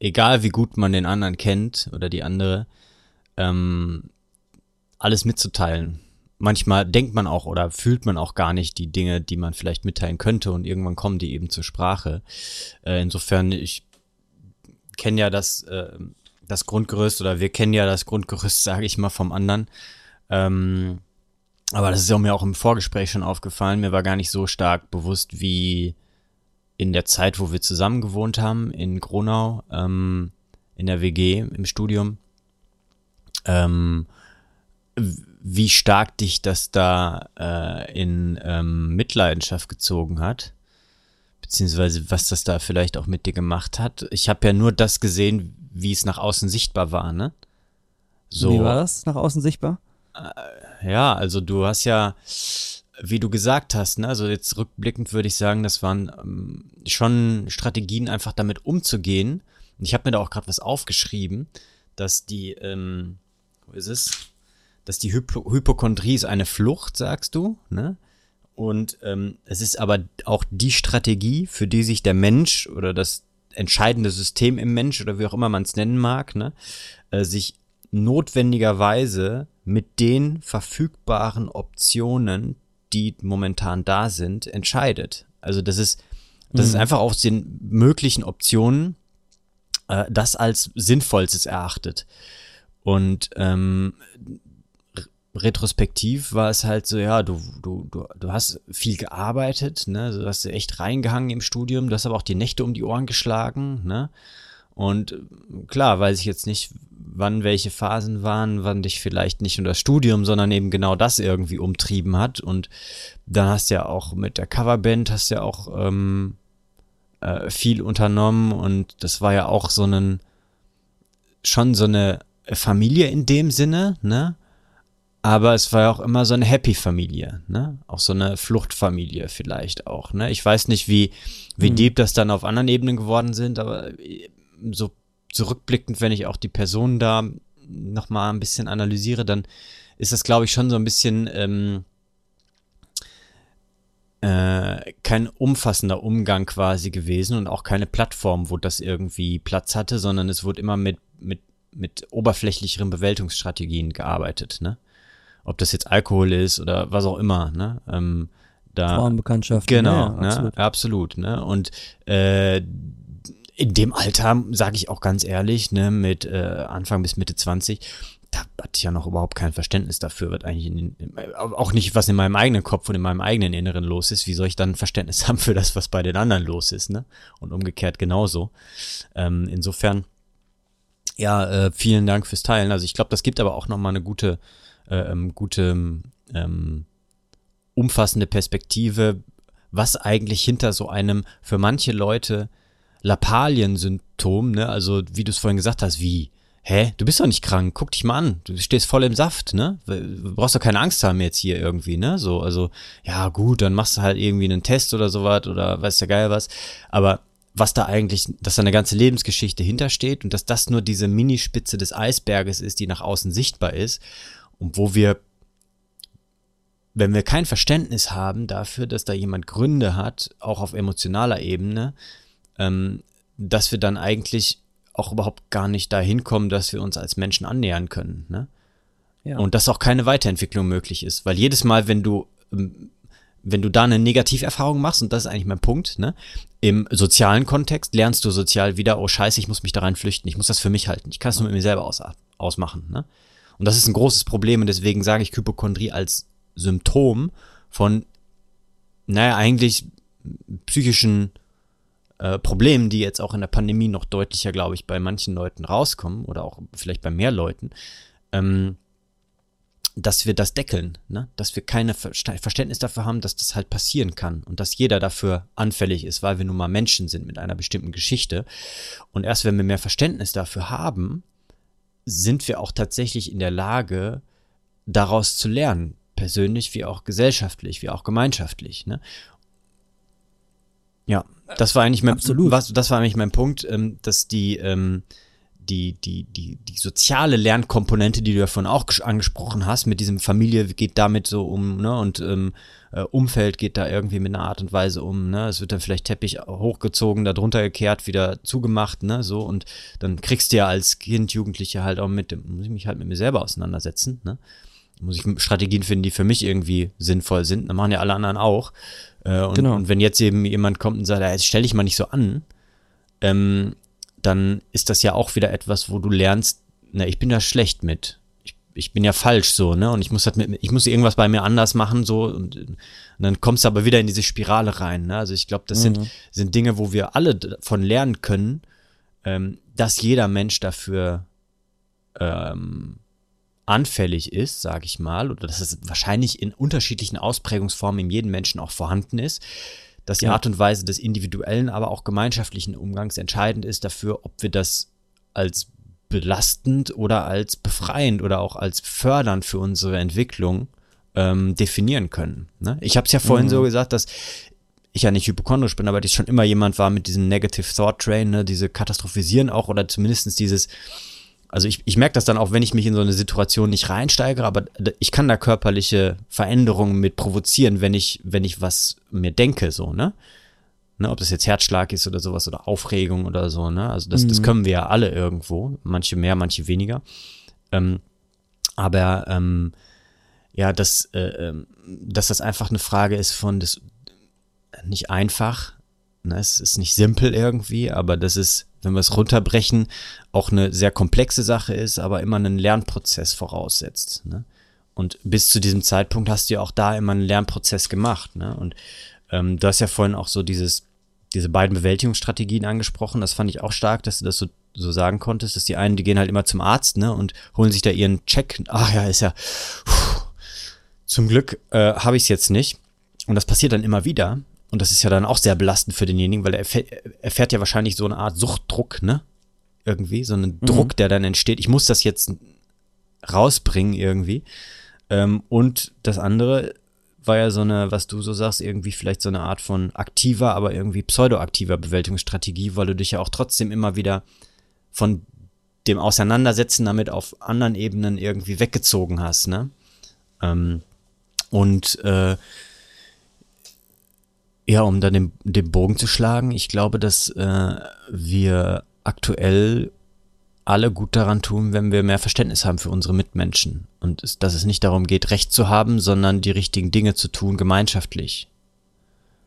egal wie gut man den anderen kennt oder die andere, ähm, alles mitzuteilen. Manchmal denkt man auch oder fühlt man auch gar nicht die Dinge, die man vielleicht mitteilen könnte und irgendwann kommen die eben zur Sprache. Äh, insofern, ich kenne ja das, äh, das Grundgerüst oder wir kennen ja das Grundgerüst, sage ich mal, vom anderen. Ähm, aber das ist ja mir auch im Vorgespräch schon aufgefallen. Mir war gar nicht so stark bewusst, wie in der Zeit, wo wir zusammen gewohnt haben, in Gronau, ähm, in der WG, im Studium, ähm, wie stark dich das da äh, in ähm, Mitleidenschaft gezogen hat beziehungsweise was das da vielleicht auch mit dir gemacht hat. Ich habe ja nur das gesehen, wie es nach außen sichtbar war, ne? So. Wie war das nach außen sichtbar? Äh, ja, also du hast ja, wie du gesagt hast, ne, also jetzt rückblickend würde ich sagen, das waren ähm, schon Strategien, einfach damit umzugehen. Und ich habe mir da auch gerade was aufgeschrieben, dass die, ähm, wo ist es? Dass die Hypo Hypochondrie ist eine Flucht, sagst du, ne? Und ähm, es ist aber auch die Strategie, für die sich der Mensch oder das entscheidende System im Mensch oder wie auch immer man es nennen mag, ne, äh, sich notwendigerweise mit den verfügbaren Optionen, die momentan da sind, entscheidet. Also das ist, das mhm. ist einfach aus den möglichen Optionen äh, das als sinnvollstes erachtet. Und ähm, retrospektiv war es halt so, ja, du, du, du, du hast viel gearbeitet, ne, du hast echt reingehangen im Studium, du hast aber auch die Nächte um die Ohren geschlagen, ne, und klar, weiß ich jetzt nicht, wann welche Phasen waren, wann dich vielleicht nicht nur das Studium, sondern eben genau das irgendwie umtrieben hat. Und dann hast du ja auch mit der Coverband hast ja auch ähm, äh, viel unternommen. Und das war ja auch so ein, schon so eine Familie in dem Sinne, ne, aber es war ja auch immer so eine Happy-Familie, ne? Auch so eine Fluchtfamilie vielleicht auch, ne? Ich weiß nicht, wie, wie mhm. deep das dann auf anderen Ebenen geworden sind, aber äh, so zurückblickend, wenn ich auch die Personen da nochmal ein bisschen analysiere, dann ist das, glaube ich, schon so ein bisschen ähm, äh, kein umfassender Umgang quasi gewesen und auch keine Plattform, wo das irgendwie Platz hatte, sondern es wurde immer mit, mit, mit oberflächlicheren Bewältigungsstrategien gearbeitet, ne? Ob das jetzt Alkohol ist oder was auch immer, ne? Ähm, da, Frauenbekanntschaft. Genau, ja, ne? absolut. absolut, ne? Und äh, in dem Alter, sage ich auch ganz ehrlich, ne, mit äh, Anfang bis Mitte 20, da hatte ich ja noch überhaupt kein Verständnis dafür, was eigentlich in, in, auch nicht, was in meinem eigenen Kopf und in meinem eigenen Inneren los ist. Wie soll ich dann Verständnis haben für das, was bei den anderen los ist, ne? Und umgekehrt genauso. Ähm, insofern, ja, äh, vielen Dank fürs Teilen. Also ich glaube, das gibt aber auch nochmal eine gute, ähm, gute, ähm, umfassende Perspektive, was eigentlich hinter so einem für manche Leute Lappalien-Symptom, ne? Also wie du es vorhin gesagt hast, wie hä, du bist doch nicht krank, guck dich mal an, du stehst voll im Saft, ne? Du brauchst doch keine Angst haben jetzt hier irgendwie, ne? So, also, ja, gut, dann machst du halt irgendwie einen Test oder sowas oder weiß ja geil was. Aber was da eigentlich, dass da eine ganze Lebensgeschichte hintersteht und dass das nur diese Minispitze des Eisberges ist, die nach außen sichtbar ist und wo wir, wenn wir kein Verständnis haben dafür, dass da jemand Gründe hat, auch auf emotionaler Ebene, ähm, dass wir dann eigentlich auch überhaupt gar nicht dahin kommen, dass wir uns als Menschen annähern können. Ne? Ja. Und dass auch keine Weiterentwicklung möglich ist. Weil jedes Mal, wenn du, ähm, wenn du da eine Negativerfahrung machst, und das ist eigentlich mein Punkt, ne, im sozialen Kontext lernst du sozial wieder, oh scheiße, ich muss mich da rein flüchten, ich muss das für mich halten, ich kann es nur mit mir selber aus, ausmachen. Ne? Und das ist ein großes Problem und deswegen sage ich Hypochondrie als Symptom von, naja, eigentlich psychischen äh, Problemen, die jetzt auch in der Pandemie noch deutlicher, glaube ich, bei manchen Leuten rauskommen oder auch vielleicht bei mehr Leuten, ähm, dass wir das deckeln, ne? dass wir keine Ver Verständnis dafür haben, dass das halt passieren kann und dass jeder dafür anfällig ist, weil wir nun mal Menschen sind mit einer bestimmten Geschichte. Und erst wenn wir mehr Verständnis dafür haben, sind wir auch tatsächlich in der Lage, daraus zu lernen, persönlich wie auch gesellschaftlich, wie auch gemeinschaftlich. Ne? Ja, das war eigentlich mein, Absolut. Was, das war eigentlich mein Punkt, ähm, dass die, ähm, die, die, die, die soziale Lernkomponente, die du davon auch angesprochen hast, mit diesem Familie geht damit so um, ne, und ähm, äh, Umfeld geht da irgendwie mit einer Art und Weise um, ne, es wird dann vielleicht Teppich hochgezogen, da drunter gekehrt, wieder zugemacht, ne, so, und dann kriegst du ja als Kind, Jugendliche halt auch mit, muss ich mich halt mit mir selber auseinandersetzen, ne, muss ich Strategien finden, die für mich irgendwie sinnvoll sind, dann machen ja alle anderen auch, äh, und, genau. und wenn jetzt eben jemand kommt und sagt, ja, jetzt stell dich mal nicht so an, ähm, dann ist das ja auch wieder etwas, wo du lernst, na, ich bin da schlecht mit. Ich, ich bin ja falsch so, ne? Und ich muss halt mit, ich muss irgendwas bei mir anders machen, so, und, und dann kommst du aber wieder in diese Spirale rein. Ne? Also ich glaube, das mhm. sind, sind Dinge, wo wir alle von lernen können, ähm, dass jeder Mensch dafür ähm, anfällig ist, sage ich mal, oder dass es wahrscheinlich in unterschiedlichen Ausprägungsformen in jedem Menschen auch vorhanden ist, dass die ja. Art und Weise des individuellen, aber auch gemeinschaftlichen Umgangs entscheidend ist dafür, ob wir das als belastend oder als befreiend oder auch als fördernd für unsere Entwicklung ähm, definieren können. Ne? Ich habe es ja vorhin mhm. so gesagt, dass ich ja nicht hypochondrisch bin, aber ich schon immer jemand war mit diesem Negative Thought Train, ne? diese Katastrophisieren auch oder zumindestens dieses also ich, ich merke das dann auch, wenn ich mich in so eine Situation nicht reinsteige, aber ich kann da körperliche Veränderungen mit provozieren, wenn ich, wenn ich was mir denke, so, ne? ne ob das jetzt Herzschlag ist oder sowas oder Aufregung oder so, ne? Also das, mhm. das können wir ja alle irgendwo, manche mehr, manche weniger. Ähm, aber ähm, ja, dass, äh, ähm, dass das einfach eine Frage ist von das nicht einfach, ne? es ist nicht simpel irgendwie, aber das ist wenn wir es runterbrechen, auch eine sehr komplexe Sache ist, aber immer einen Lernprozess voraussetzt. Ne? Und bis zu diesem Zeitpunkt hast du ja auch da immer einen Lernprozess gemacht. Ne? Und ähm, du hast ja vorhin auch so dieses, diese beiden Bewältigungsstrategien angesprochen. Das fand ich auch stark, dass du das so, so sagen konntest, dass die einen, die gehen halt immer zum Arzt ne? und holen sich da ihren Check. Ach ja, ist ja. Puh, zum Glück äh, habe ich es jetzt nicht. Und das passiert dann immer wieder. Und das ist ja dann auch sehr belastend für denjenigen, weil er erfährt ja wahrscheinlich so eine Art Suchtdruck, ne? Irgendwie, so einen mhm. Druck, der dann entsteht. Ich muss das jetzt rausbringen irgendwie. Ähm, und das andere war ja so eine, was du so sagst, irgendwie vielleicht so eine Art von aktiver, aber irgendwie pseudoaktiver Bewältigungsstrategie, weil du dich ja auch trotzdem immer wieder von dem Auseinandersetzen damit auf anderen Ebenen irgendwie weggezogen hast, ne? Ähm, und äh, ja, um dann den, den Bogen zu schlagen, ich glaube, dass äh, wir aktuell alle gut daran tun, wenn wir mehr Verständnis haben für unsere Mitmenschen. Und es, dass es nicht darum geht, Recht zu haben, sondern die richtigen Dinge zu tun, gemeinschaftlich.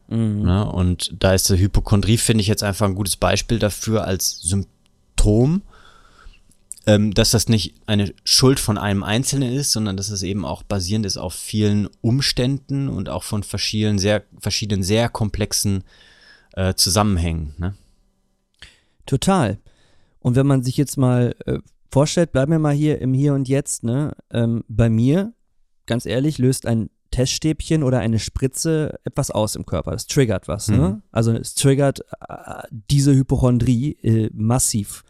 Mhm. Ja, und da ist die Hypochondrie, finde ich, jetzt einfach ein gutes Beispiel dafür als Symptom, ähm, dass das nicht eine Schuld von einem Einzelnen ist, sondern dass es eben auch basierend ist auf vielen Umständen und auch von verschiedenen sehr, verschiedenen sehr komplexen äh, Zusammenhängen. Ne? Total. Und wenn man sich jetzt mal äh, vorstellt, bleiben wir mal hier im Hier und Jetzt, ne? Ähm, bei mir, ganz ehrlich, löst ein Teststäbchen oder eine Spritze etwas aus im Körper. Das triggert was. Ne? Mhm. Ne? Also es triggert äh, diese Hypochondrie äh, massiv.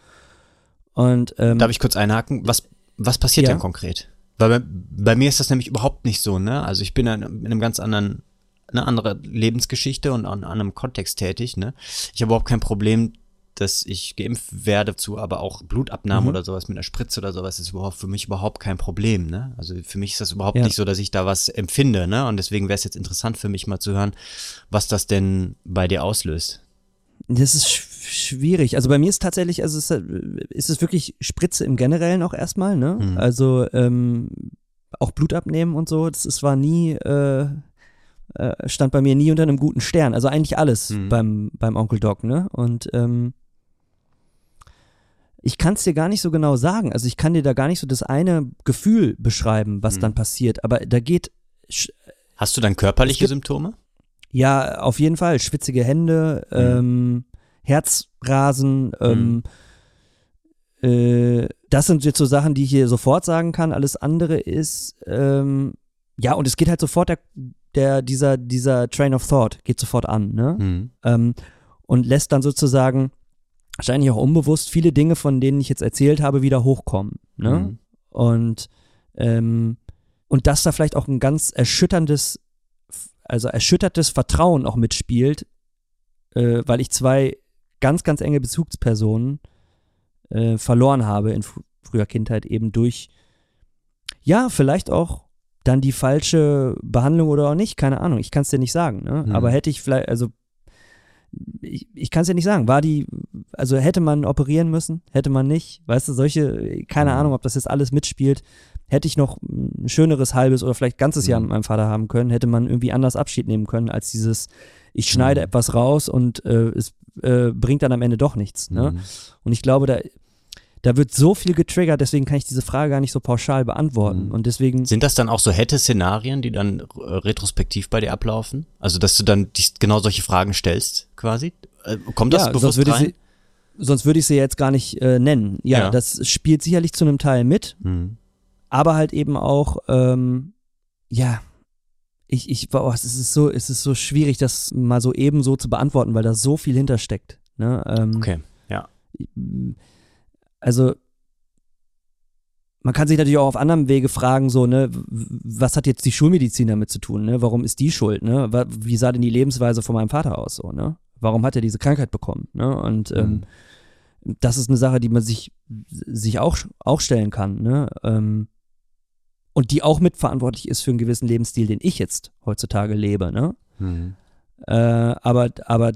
Und, ähm, Darf ich kurz einhaken? Was, was passiert ja. denn konkret? Weil bei, bei, mir ist das nämlich überhaupt nicht so, ne? Also ich bin in einem ganz anderen, eine andere Lebensgeschichte und an, an einem Kontext tätig, ne? Ich habe überhaupt kein Problem dass ich geimpft werde zu, aber auch Blutabnahme mhm. oder sowas mit einer Spritze oder sowas ist überhaupt für mich überhaupt kein Problem. Ne? Also für mich ist das überhaupt ja. nicht so, dass ich da was empfinde. Ne? Und deswegen wäre es jetzt interessant für mich mal zu hören, was das denn bei dir auslöst. Das ist schwierig. Also bei mir ist tatsächlich, also ist, ist es wirklich Spritze im Generellen auch erstmal. Ne? Mhm. Also ähm, auch Blut abnehmen und so. Das ist, war nie äh, äh stand bei mir nie unter einem guten Stern. Also eigentlich alles mhm. beim, beim Onkel Doc, ne? Und ähm, ich kann es dir gar nicht so genau sagen. Also ich kann dir da gar nicht so das eine Gefühl beschreiben, was mhm. dann passiert. Aber da geht. Hast du dann körperliche Symptome? Ja, auf jeden Fall. Schwitzige Hände, mhm. ähm, Herzrasen. Ähm, mhm. äh, das sind jetzt so Sachen, die ich hier sofort sagen kann. Alles andere ist. Ähm, ja, und es geht halt sofort der, der, dieser, dieser Train of Thought geht sofort an, ne? Mhm. Ähm, und lässt dann sozusagen wahrscheinlich auch unbewusst viele Dinge, von denen ich jetzt erzählt habe, wieder hochkommen. Ne? Mhm. Und, ähm, und dass da vielleicht auch ein ganz erschütterndes, also erschüttertes Vertrauen auch mitspielt, äh, weil ich zwei ganz, ganz enge Bezugspersonen äh, verloren habe in fr früher Kindheit eben durch, ja, vielleicht auch dann die falsche Behandlung oder auch nicht, keine Ahnung, ich kann es dir nicht sagen. Ne? Mhm. Aber hätte ich vielleicht, also ich, ich kann es ja nicht sagen. War die, also hätte man operieren müssen, hätte man nicht, weißt du, solche, keine mhm. Ahnung, ob das jetzt alles mitspielt. Hätte ich noch ein schöneres halbes oder vielleicht ganzes Jahr mhm. mit meinem Vater haben können, hätte man irgendwie anders Abschied nehmen können, als dieses, ich schneide mhm. etwas raus und äh, es äh, bringt dann am Ende doch nichts. Ne? Mhm. Und ich glaube, da, da wird so viel getriggert, deswegen kann ich diese Frage gar nicht so pauschal beantworten. Mhm. Und deswegen. Sind das dann auch so Hätte-Szenarien, die dann äh, retrospektiv bei dir ablaufen? Also, dass du dann die, genau solche Fragen stellst, quasi? Äh, kommt das ja, bewusst sonst rein? Sie, sonst würde ich sie jetzt gar nicht äh, nennen. Ja, ja, das spielt sicherlich zu einem Teil mit, mhm. aber halt eben auch, ähm, ja, ich, ich, boah, es ist so, es ist so schwierig, das mal so eben so zu beantworten, weil da so viel hintersteckt. Ne? Ähm, okay, ja also man kann sich natürlich auch auf anderem Wege fragen, so, ne, was hat jetzt die Schulmedizin damit zu tun, ne? Warum ist die schuld, ne? Wie sah denn die Lebensweise von meinem Vater aus, so, ne? Warum hat er diese Krankheit bekommen, ne? Und ähm, mhm. das ist eine Sache, die man sich, sich auch, auch stellen kann, ne? Ähm, und die auch mitverantwortlich ist für einen gewissen Lebensstil, den ich jetzt heutzutage lebe, ne? Mhm. Äh, aber, aber,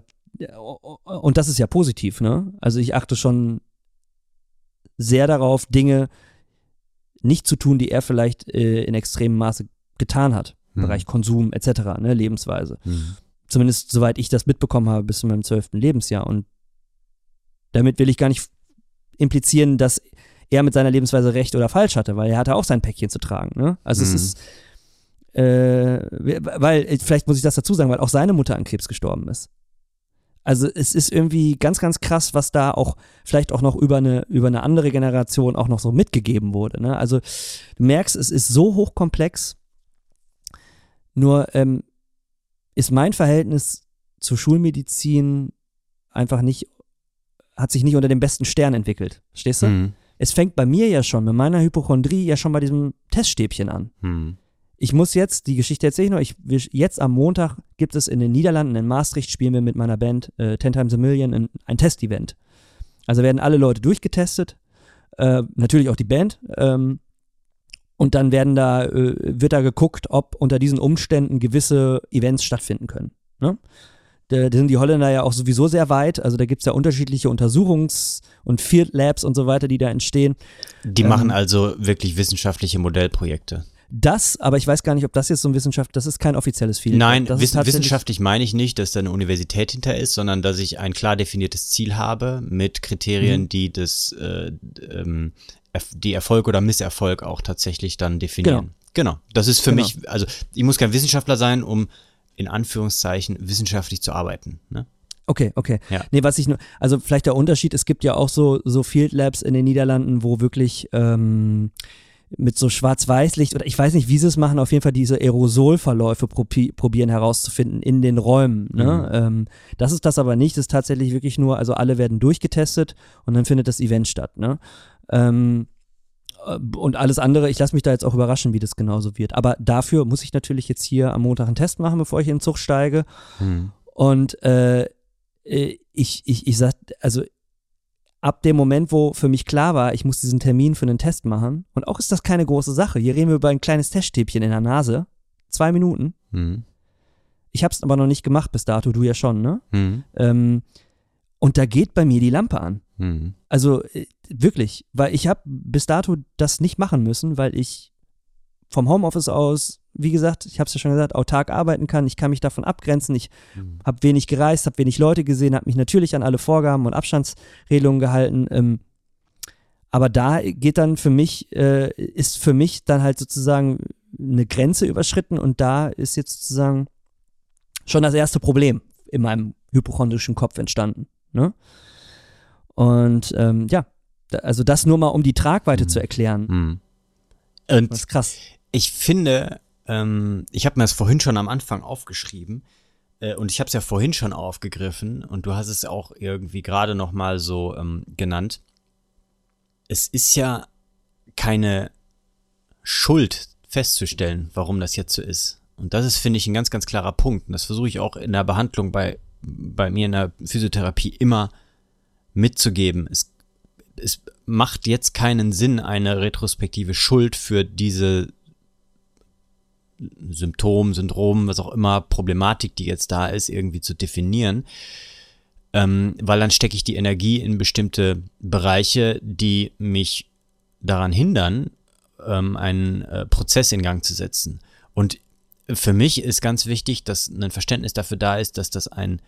und das ist ja positiv, ne? Also ich achte schon sehr darauf, Dinge nicht zu tun, die er vielleicht äh, in extremem Maße getan hat. Mhm. Bereich Konsum etc., ne, Lebensweise. Mhm. Zumindest soweit ich das mitbekommen habe bis zu meinem zwölften Lebensjahr. Und damit will ich gar nicht implizieren, dass er mit seiner Lebensweise recht oder falsch hatte, weil er hatte auch sein Päckchen zu tragen. Ne? Also mhm. es ist, äh, weil, vielleicht muss ich das dazu sagen, weil auch seine Mutter an Krebs gestorben ist. Also es ist irgendwie ganz, ganz krass, was da auch vielleicht auch noch über eine, über eine andere Generation auch noch so mitgegeben wurde. Ne? Also du merkst, es ist so hochkomplex. Nur ähm, ist mein Verhältnis zur Schulmedizin einfach nicht, hat sich nicht unter dem besten Stern entwickelt. Stehst du? Mhm. Es fängt bei mir ja schon, mit meiner Hypochondrie ja schon bei diesem Teststäbchen an. Mhm. Ich muss jetzt, die Geschichte erzähle ich noch, ich, jetzt am Montag gibt es in den Niederlanden, in Maastricht, spielen wir mit meiner Band äh, Ten Times a Million ein, ein Testevent. Also werden alle Leute durchgetestet, äh, natürlich auch die Band. Ähm, und dann werden da, äh, wird da geguckt, ob unter diesen Umständen gewisse Events stattfinden können. Ne? Da, sind die Holländer ja auch sowieso sehr weit. Also da gibt es ja unterschiedliche Untersuchungs- und Field Labs und so weiter, die da entstehen. Die ähm, machen also wirklich wissenschaftliche Modellprojekte. Das, aber ich weiß gar nicht, ob das jetzt so ein Wissenschaft, das ist kein offizielles Field. Nein, wiss wissenschaftlich meine ich nicht, dass da eine Universität hinter ist, sondern dass ich ein klar definiertes Ziel habe mit Kriterien, mhm. die das äh, ähm, die Erfolg oder Misserfolg auch tatsächlich dann definieren. Genau. Genau. Das ist für Genau. mich, also ich muss kein Wissenschaftler sein, um in Anführungszeichen wissenschaftlich zu arbeiten. Ne? Okay, okay. Ja. Nee, was ich nur, also vielleicht der Unterschied, es gibt ja auch so, so Field Labs in den Niederlanden, wo wirklich ähm, mit so Schwarz-Weiß-Licht oder ich weiß nicht, wie sie es machen, auf jeden Fall diese Aerosolverläufe probi probieren herauszufinden in den Räumen. Ne? Ähm, das ist das aber nicht, das ist tatsächlich wirklich nur, also alle werden durchgetestet und dann findet das Event statt. Ne? Ähm, äh, und alles andere, ich lasse mich da jetzt auch überraschen, wie das genauso wird. Aber dafür muss ich natürlich jetzt hier am Montag einen Test machen, bevor ich in den Zug steige. Und äh, äh, ich, ich, ich sag, also ab dem Moment, wo für mich klar war, ich muss diesen Termin für einen Test machen, und auch ist das keine große Sache. Hier reden wir über ein kleines Teststäbchen in der Nase. Zwei Minuten. Mhm. Ich habe es aber noch nicht gemacht bis dato, du ja schon, ne? Mhm. Ähm, und da geht bei mir die Lampe an. Mhm. Also äh, wirklich, weil ich habe bis dato das nicht machen müssen, weil ich vom Homeoffice aus, wie gesagt, ich habe es ja schon gesagt, autark arbeiten kann. Ich kann mich davon abgrenzen. Ich habe wenig gereist, habe wenig Leute gesehen, habe mich natürlich an alle Vorgaben und Abstandsregelungen gehalten. Ähm, aber da geht dann für mich, äh, ist für mich dann halt sozusagen eine Grenze überschritten und da ist jetzt sozusagen schon das erste Problem in meinem hypochondrischen Kopf entstanden. Ne? Und ähm, ja, also das nur mal, um die Tragweite zu erklären. Mhm. Und Das ist krass. ich finde, ähm, ich habe mir das vorhin schon am Anfang aufgeschrieben äh, und ich habe es ja vorhin schon aufgegriffen und du hast es auch irgendwie gerade noch mal so ähm, genannt. Es ist ja keine Schuld festzustellen, warum das jetzt so ist. Und das ist, finde ich, ein ganz, ganz klarer Punkt. Und das versuche ich auch in der Behandlung bei, bei mir in der Physiotherapie immer mitzugeben. Es, es macht jetzt keinen Sinn, eine retrospektive Schuld für diese Symptom, Syndrom, was auch immer, Problematik, die jetzt da ist, irgendwie zu definieren. Ähm, weil dann stecke ich die Energie in bestimmte Bereiche, die mich daran hindern, ähm, einen äh, Prozess in Gang zu setzen. Und für mich ist ganz wichtig, dass ein Verständnis dafür da ist, dass das ein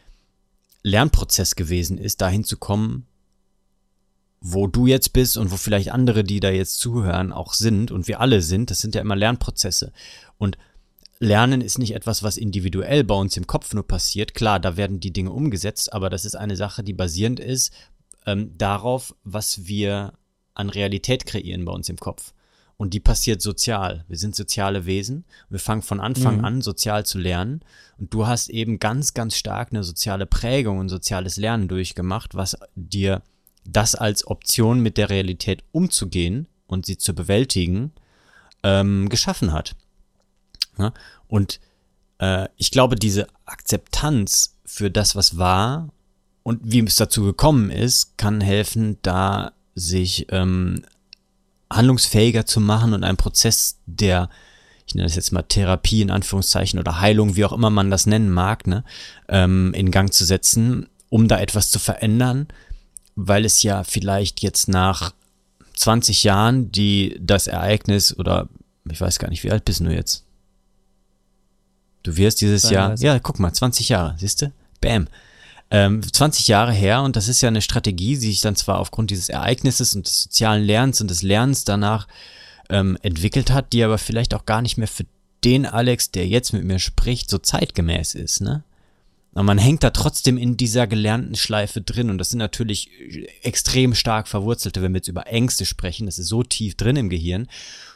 Lernprozess gewesen ist, dahin zu kommen, wo du jetzt bist und wo vielleicht andere, die da jetzt zuhören, auch sind und wir alle sind. Das sind ja immer Lernprozesse. Und Lernen ist nicht etwas, was individuell bei uns im Kopf nur passiert. Klar, da werden die Dinge umgesetzt, aber das ist eine Sache, die basierend ist ähm, darauf, was wir an Realität kreieren bei uns im Kopf. Und die passiert sozial. Wir sind soziale Wesen. Wir fangen von Anfang Mhm. an sozial zu lernen. Und du hast eben ganz, ganz stark eine soziale Prägung und soziales Lernen durchgemacht, was dir das als Option mit der Realität umzugehen und sie zu bewältigen, ähm, geschaffen hat. Ja? Und äh, ich glaube, diese Akzeptanz für das, was war und wie es dazu gekommen ist, kann helfen, da sich ähm, handlungsfähiger zu machen und einen Prozess der, ich nenne das jetzt mal Therapie in Anführungszeichen oder Heilung, wie auch immer man das nennen mag, ne, ähm, in Gang zu setzen, um da etwas zu verändern, weil es ja vielleicht jetzt nach 20 Jahren, die das Ereignis oder ich weiß gar nicht, wie alt bist du jetzt? Du wirst dieses Jahr, 32. ja, guck mal, 20 Jahre, siehst du? Bam. Ähm, 20 Jahre her und das ist ja eine Strategie, die sich dann zwar aufgrund dieses Ereignisses und des sozialen Lernens und des Lernens danach ähm, entwickelt hat, die aber vielleicht auch gar nicht mehr für den Alex, der jetzt mit mir spricht, so zeitgemäß ist, ne? Aber man hängt da trotzdem in dieser gelernten Schleife drin und das sind natürlich extrem stark verwurzelte, wenn wir jetzt über Ängste sprechen, das ist so tief drin im Gehirn.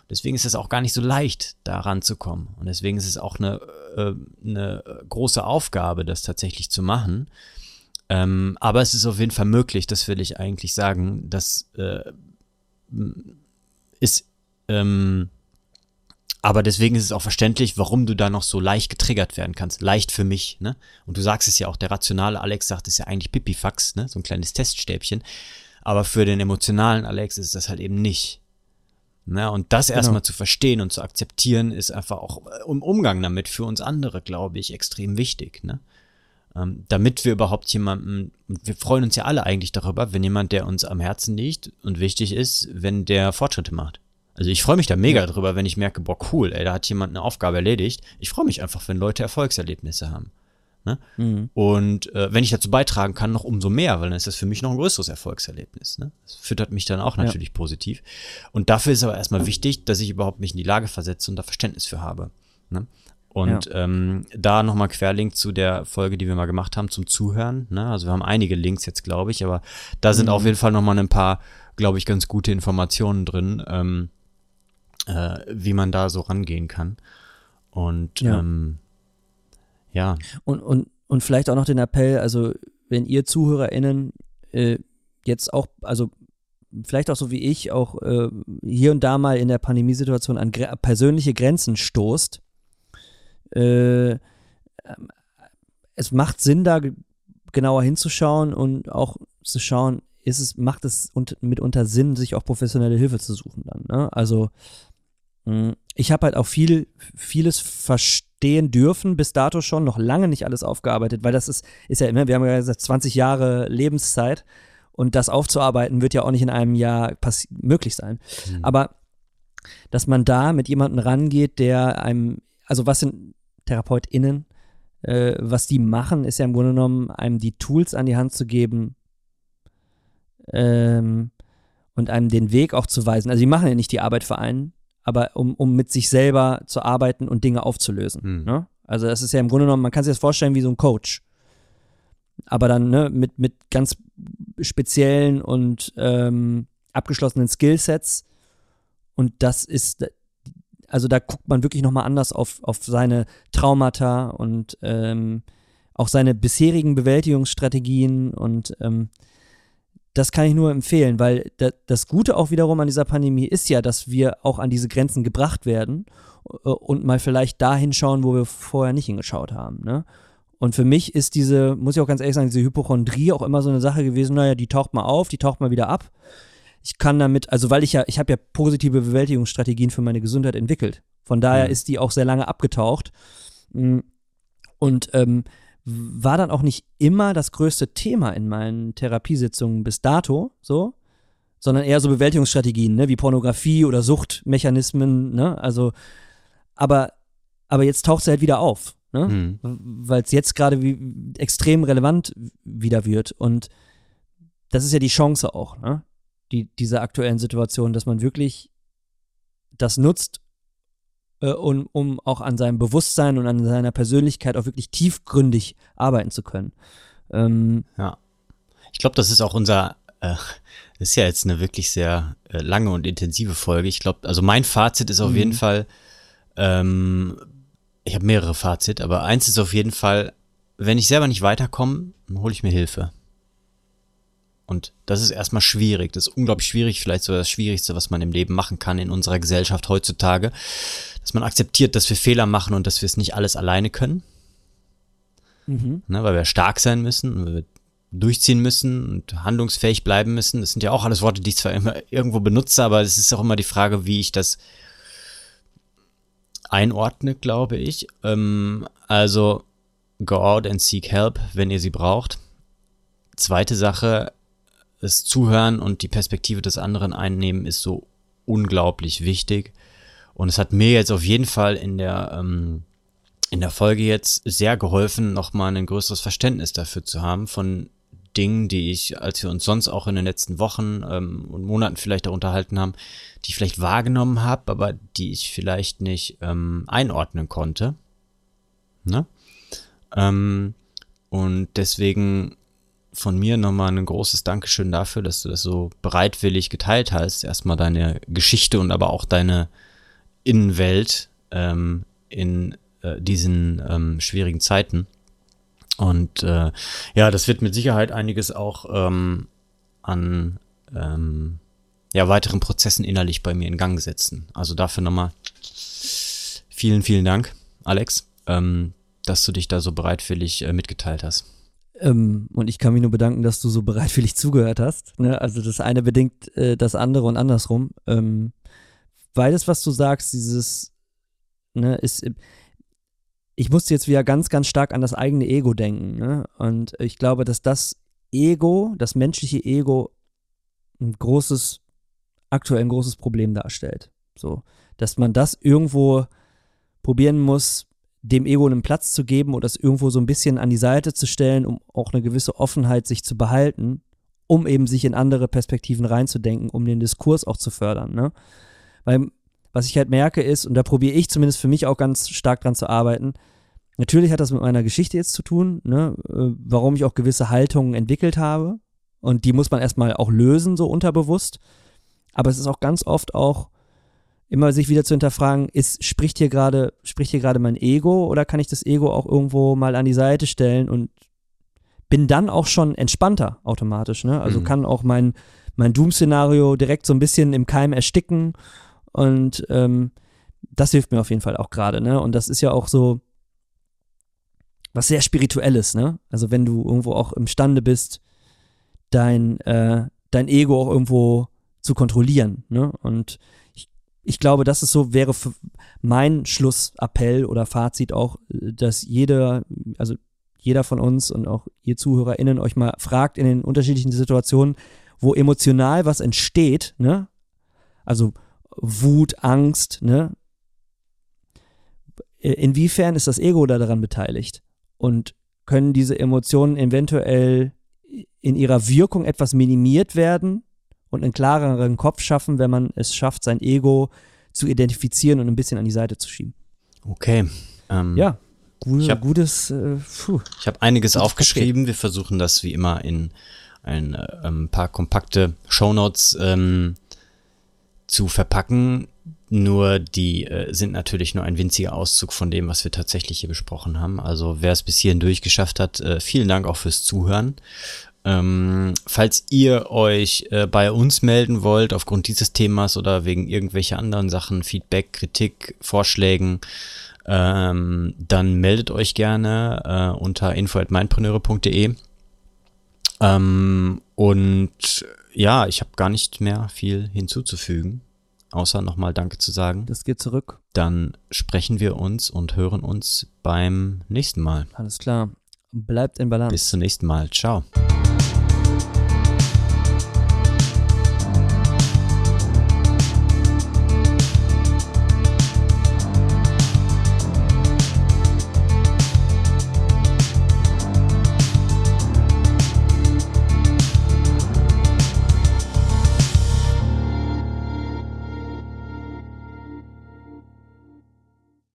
Deswegen ist es auch gar nicht so leicht, da ranzukommen. Und deswegen ist es auch eine, äh, eine große Aufgabe, das tatsächlich zu machen. Ähm, aber es ist auf jeden Fall möglich, das will ich eigentlich sagen. Das äh, ist, ähm, aber deswegen ist es auch verständlich, warum du da noch so leicht getriggert werden kannst. Leicht für mich, ne? Und du sagst es ja auch, der rationale Alex sagt es ja eigentlich Pipifax, ne? So ein kleines Teststäbchen. Aber für den emotionalen Alex ist das halt eben nicht. Ne? Und das erstmal zu verstehen und zu akzeptieren, ist einfach auch äh, im Umgang damit für uns andere, glaube ich, extrem wichtig. Ne? Ähm, damit wir überhaupt jemanden, wir freuen uns ja alle eigentlich darüber, wenn jemand, der uns am Herzen liegt und wichtig ist, wenn der Fortschritte macht. Also ich freue mich da mega drüber, wenn ich merke, boah, cool, ey, da hat jemand eine Aufgabe erledigt. Ich freue mich einfach, wenn Leute Erfolgserlebnisse haben. Ne? Mhm. Und äh, wenn ich dazu beitragen kann, noch umso mehr, weil dann ist das für mich noch ein größeres Erfolgserlebnis. Ne? Das füttert mich dann auch natürlich ja. positiv. Und dafür ist aber erstmal wichtig, dass ich überhaupt mich in die Lage versetze und da Verständnis für habe. Ne? Und ja. ähm, da nochmal Querlink zu der Folge, die wir mal gemacht haben, zum Zuhören. Ne? Also wir haben einige Links jetzt, glaube ich, aber da sind mhm. auf jeden Fall nochmal ein paar, glaube ich, ganz gute Informationen drin, ähm, äh, wie man da so rangehen kann. Und ja. Ähm, ja. Und, und, und vielleicht auch noch den Appell, also wenn ihr ZuhörerInnen äh, jetzt auch, also vielleicht auch so wie ich, auch äh, hier und da mal in der Pandemiesituation an persönliche Grenzen stoßt, äh, es macht Sinn, da genauer hinzuschauen und auch zu schauen, ist es, macht es mitunter Sinn, sich auch professionelle Hilfe zu suchen dann. Ne? Also hm, ich habe halt auch viel, vieles verstehen dürfen, bis dato schon, noch lange nicht alles aufgearbeitet, weil das ist, ist ja immer, wir haben ja gesagt, 20 Jahre Lebenszeit und das aufzuarbeiten wird ja auch nicht in einem Jahr möglich sein. Mhm. Aber dass man da mit jemandem rangeht, der einem, also was sind TherapeutInnen, äh, was die machen, ist ja im Grunde genommen, einem die Tools an die Hand zu geben ähm, und einem den Weg auch zu weisen. Also die machen ja nicht die Arbeit für einen, aber um, um mit sich selber zu arbeiten und Dinge aufzulösen. Hm. Ne? Also das ist ja im Grunde genommen, man kann sich das vorstellen wie so ein Coach. Aber dann ne, mit, mit ganz speziellen und ähm, abgeschlossenen Skillsets. Und das ist, also da guckt man wirklich nochmal anders auf, auf seine Traumata und ähm, auch seine bisherigen Bewältigungsstrategien und ähm, das kann ich nur empfehlen, weil das Gute auch wiederum an dieser Pandemie ist ja, dass wir auch an diese Grenzen gebracht werden äh, und mal vielleicht da hinschauen, wo wir vorher nicht hingeschaut haben. Ne? Und für mich ist diese, muss ich auch ganz ehrlich sagen, diese Hypochondrie auch immer so eine Sache gewesen, naja, die taucht mal auf, die taucht mal wieder ab. Ich kann damit, also weil ich ja, ich habe ja positive Bewältigungsstrategien für meine Gesundheit entwickelt. Von daher mhm. ist die auch sehr lange abgetaucht. Mm. Und ähm, war dann auch nicht immer das größte Thema in meinen Therapiesitzungen bis dato, so, sondern eher so Bewältigungsstrategien, ne, wie Pornografie oder Suchtmechanismen, ne, also, aber, aber jetzt taucht sie halt wieder auf, ne, mhm. weil es jetzt gerade extrem relevant wieder wird und das ist ja die Chance auch, ne, die, dieser aktuellen Situation, dass man wirklich das nutzt, äh, um, um auch an seinem Bewusstsein und an seiner Persönlichkeit auch wirklich tiefgründig arbeiten zu können. Ähm, ja. Ich glaube, das ist auch unser, äh, das ist ja jetzt eine wirklich sehr äh, lange und intensive Folge. Ich glaube, also mein Fazit ist auf mhm. jeden Fall, ähm, ich habe mehrere Fazit, aber eins ist auf jeden Fall, wenn ich selber nicht weiterkomme, dann hole ich mir Hilfe. Und das ist erstmal schwierig. Das ist unglaublich schwierig, vielleicht sogar das Schwierigste, was man im Leben machen kann in unserer Gesellschaft heutzutage. Dass man akzeptiert, dass wir Fehler machen und dass wir es nicht alles alleine können. Mhm. Ne, weil wir stark sein müssen, weil wir durchziehen müssen und handlungsfähig bleiben müssen. Das sind ja auch alles Worte, die ich zwar immer irgendwo benutze, aber es ist auch immer die Frage, wie ich das einordne, glaube ich. Ähm, also, go out and seek help, wenn ihr sie braucht. Zweite Sache, das Zuhören und die Perspektive des anderen einnehmen ist so unglaublich wichtig. Und es hat mir jetzt auf jeden Fall in der, ähm, in der Folge jetzt sehr geholfen, nochmal ein größeres Verständnis dafür zu haben von Dingen, die ich, als wir uns sonst auch in den letzten Wochen ähm, und Monaten vielleicht auch unterhalten haben, die ich vielleicht wahrgenommen habe, aber die ich vielleicht nicht ähm, einordnen konnte. Ne? Ähm, und deswegen von mir nochmal ein großes Dankeschön dafür, dass du das so bereitwillig geteilt hast. Erstmal deine Geschichte und aber auch deine Innenwelt ähm, in äh, diesen ähm, schwierigen Zeiten. Und äh, ja, das wird mit Sicherheit einiges auch ähm, an ähm, ja, weiteren Prozessen innerlich bei mir in Gang setzen. Also dafür nochmal vielen, vielen Dank, Alex, ähm, dass du dich da so bereitwillig äh, mitgeteilt hast. Ähm, und ich kann mich nur bedanken, dass du so bereitwillig zugehört hast. Ne? Also das eine bedingt äh, das andere und andersrum. Ähm, beides, was du sagst, dieses, ne, ist, ich musste jetzt wieder ganz, ganz stark an das eigene Ego denken. Ne? Und ich glaube, dass das Ego, das menschliche Ego, ein großes, aktuell ein großes Problem darstellt. So, dass man das irgendwo probieren muss, dem Ego einen Platz zu geben oder es irgendwo so ein bisschen an die Seite zu stellen, um auch eine gewisse Offenheit sich zu behalten, um eben sich in andere Perspektiven reinzudenken, um den Diskurs auch zu fördern. Ne? Weil was ich halt merke ist, und da probiere ich zumindest für mich auch ganz stark dran zu arbeiten, natürlich hat das mit meiner Geschichte jetzt zu tun, ne? Äh, warum ich auch gewisse Haltungen entwickelt habe. Und die muss man erstmal auch lösen, so unterbewusst. Aber es ist auch ganz oft auch immer sich wieder zu hinterfragen, ist, spricht hier gerade, spricht hier gerade mein Ego oder kann ich das Ego auch irgendwo mal an die Seite stellen und bin dann auch schon entspannter automatisch, ne? Also mhm. kann auch mein, mein Doom-Szenario direkt so ein bisschen im Keim ersticken und ähm, das hilft mir auf jeden Fall auch gerade, ne? Und das ist ja auch so was sehr Spirituelles, ne? Also wenn du irgendwo auch imstande bist, dein, äh, dein Ego auch irgendwo zu kontrollieren. Ne? Und ich, glaube, das ist so, wäre mein Schlussappell oder Fazit auch, dass jeder, also jeder von uns und auch ihr ZuhörerInnen euch mal fragt in den unterschiedlichen Situationen, wo emotional was entsteht, ne? Also Wut, Angst, ne? Inwiefern ist das Ego da daran beteiligt? Und können diese Emotionen eventuell in ihrer Wirkung etwas minimiert werden und einen klareren Kopf schaffen, wenn man es schafft, sein Ego zu identifizieren und ein bisschen an die Seite zu schieben. Okay. Ähm, ja, gute, ich hab, gutes. Äh, ich habe einiges aufgeschrieben. Okay. Wir versuchen das wie immer in ein äh, ähm, paar kompakte Shownotes ähm, zu verpacken. Nur die äh, sind natürlich nur ein winziger Auszug von dem, was wir tatsächlich hier besprochen haben. Also wer es bis hierhin durchgeschafft hat, äh, vielen Dank auch fürs Zuhören. Ähm, falls ihr euch äh, bei uns melden wollt aufgrund dieses Themas oder wegen irgendwelcher anderen Sachen, Feedback, Kritik, Vorschlägen, ähm, dann meldet euch gerne äh, unter info@mindpreneure.de. Ähm, und ja, ich habe gar nicht mehr viel hinzuzufügen, außer nochmal Danke zu sagen. Das geht zurück. Dann sprechen wir uns und hören uns beim nächsten Mal. Alles klar. Bleibt in Balance. Bis zum nächsten Mal. Ciao.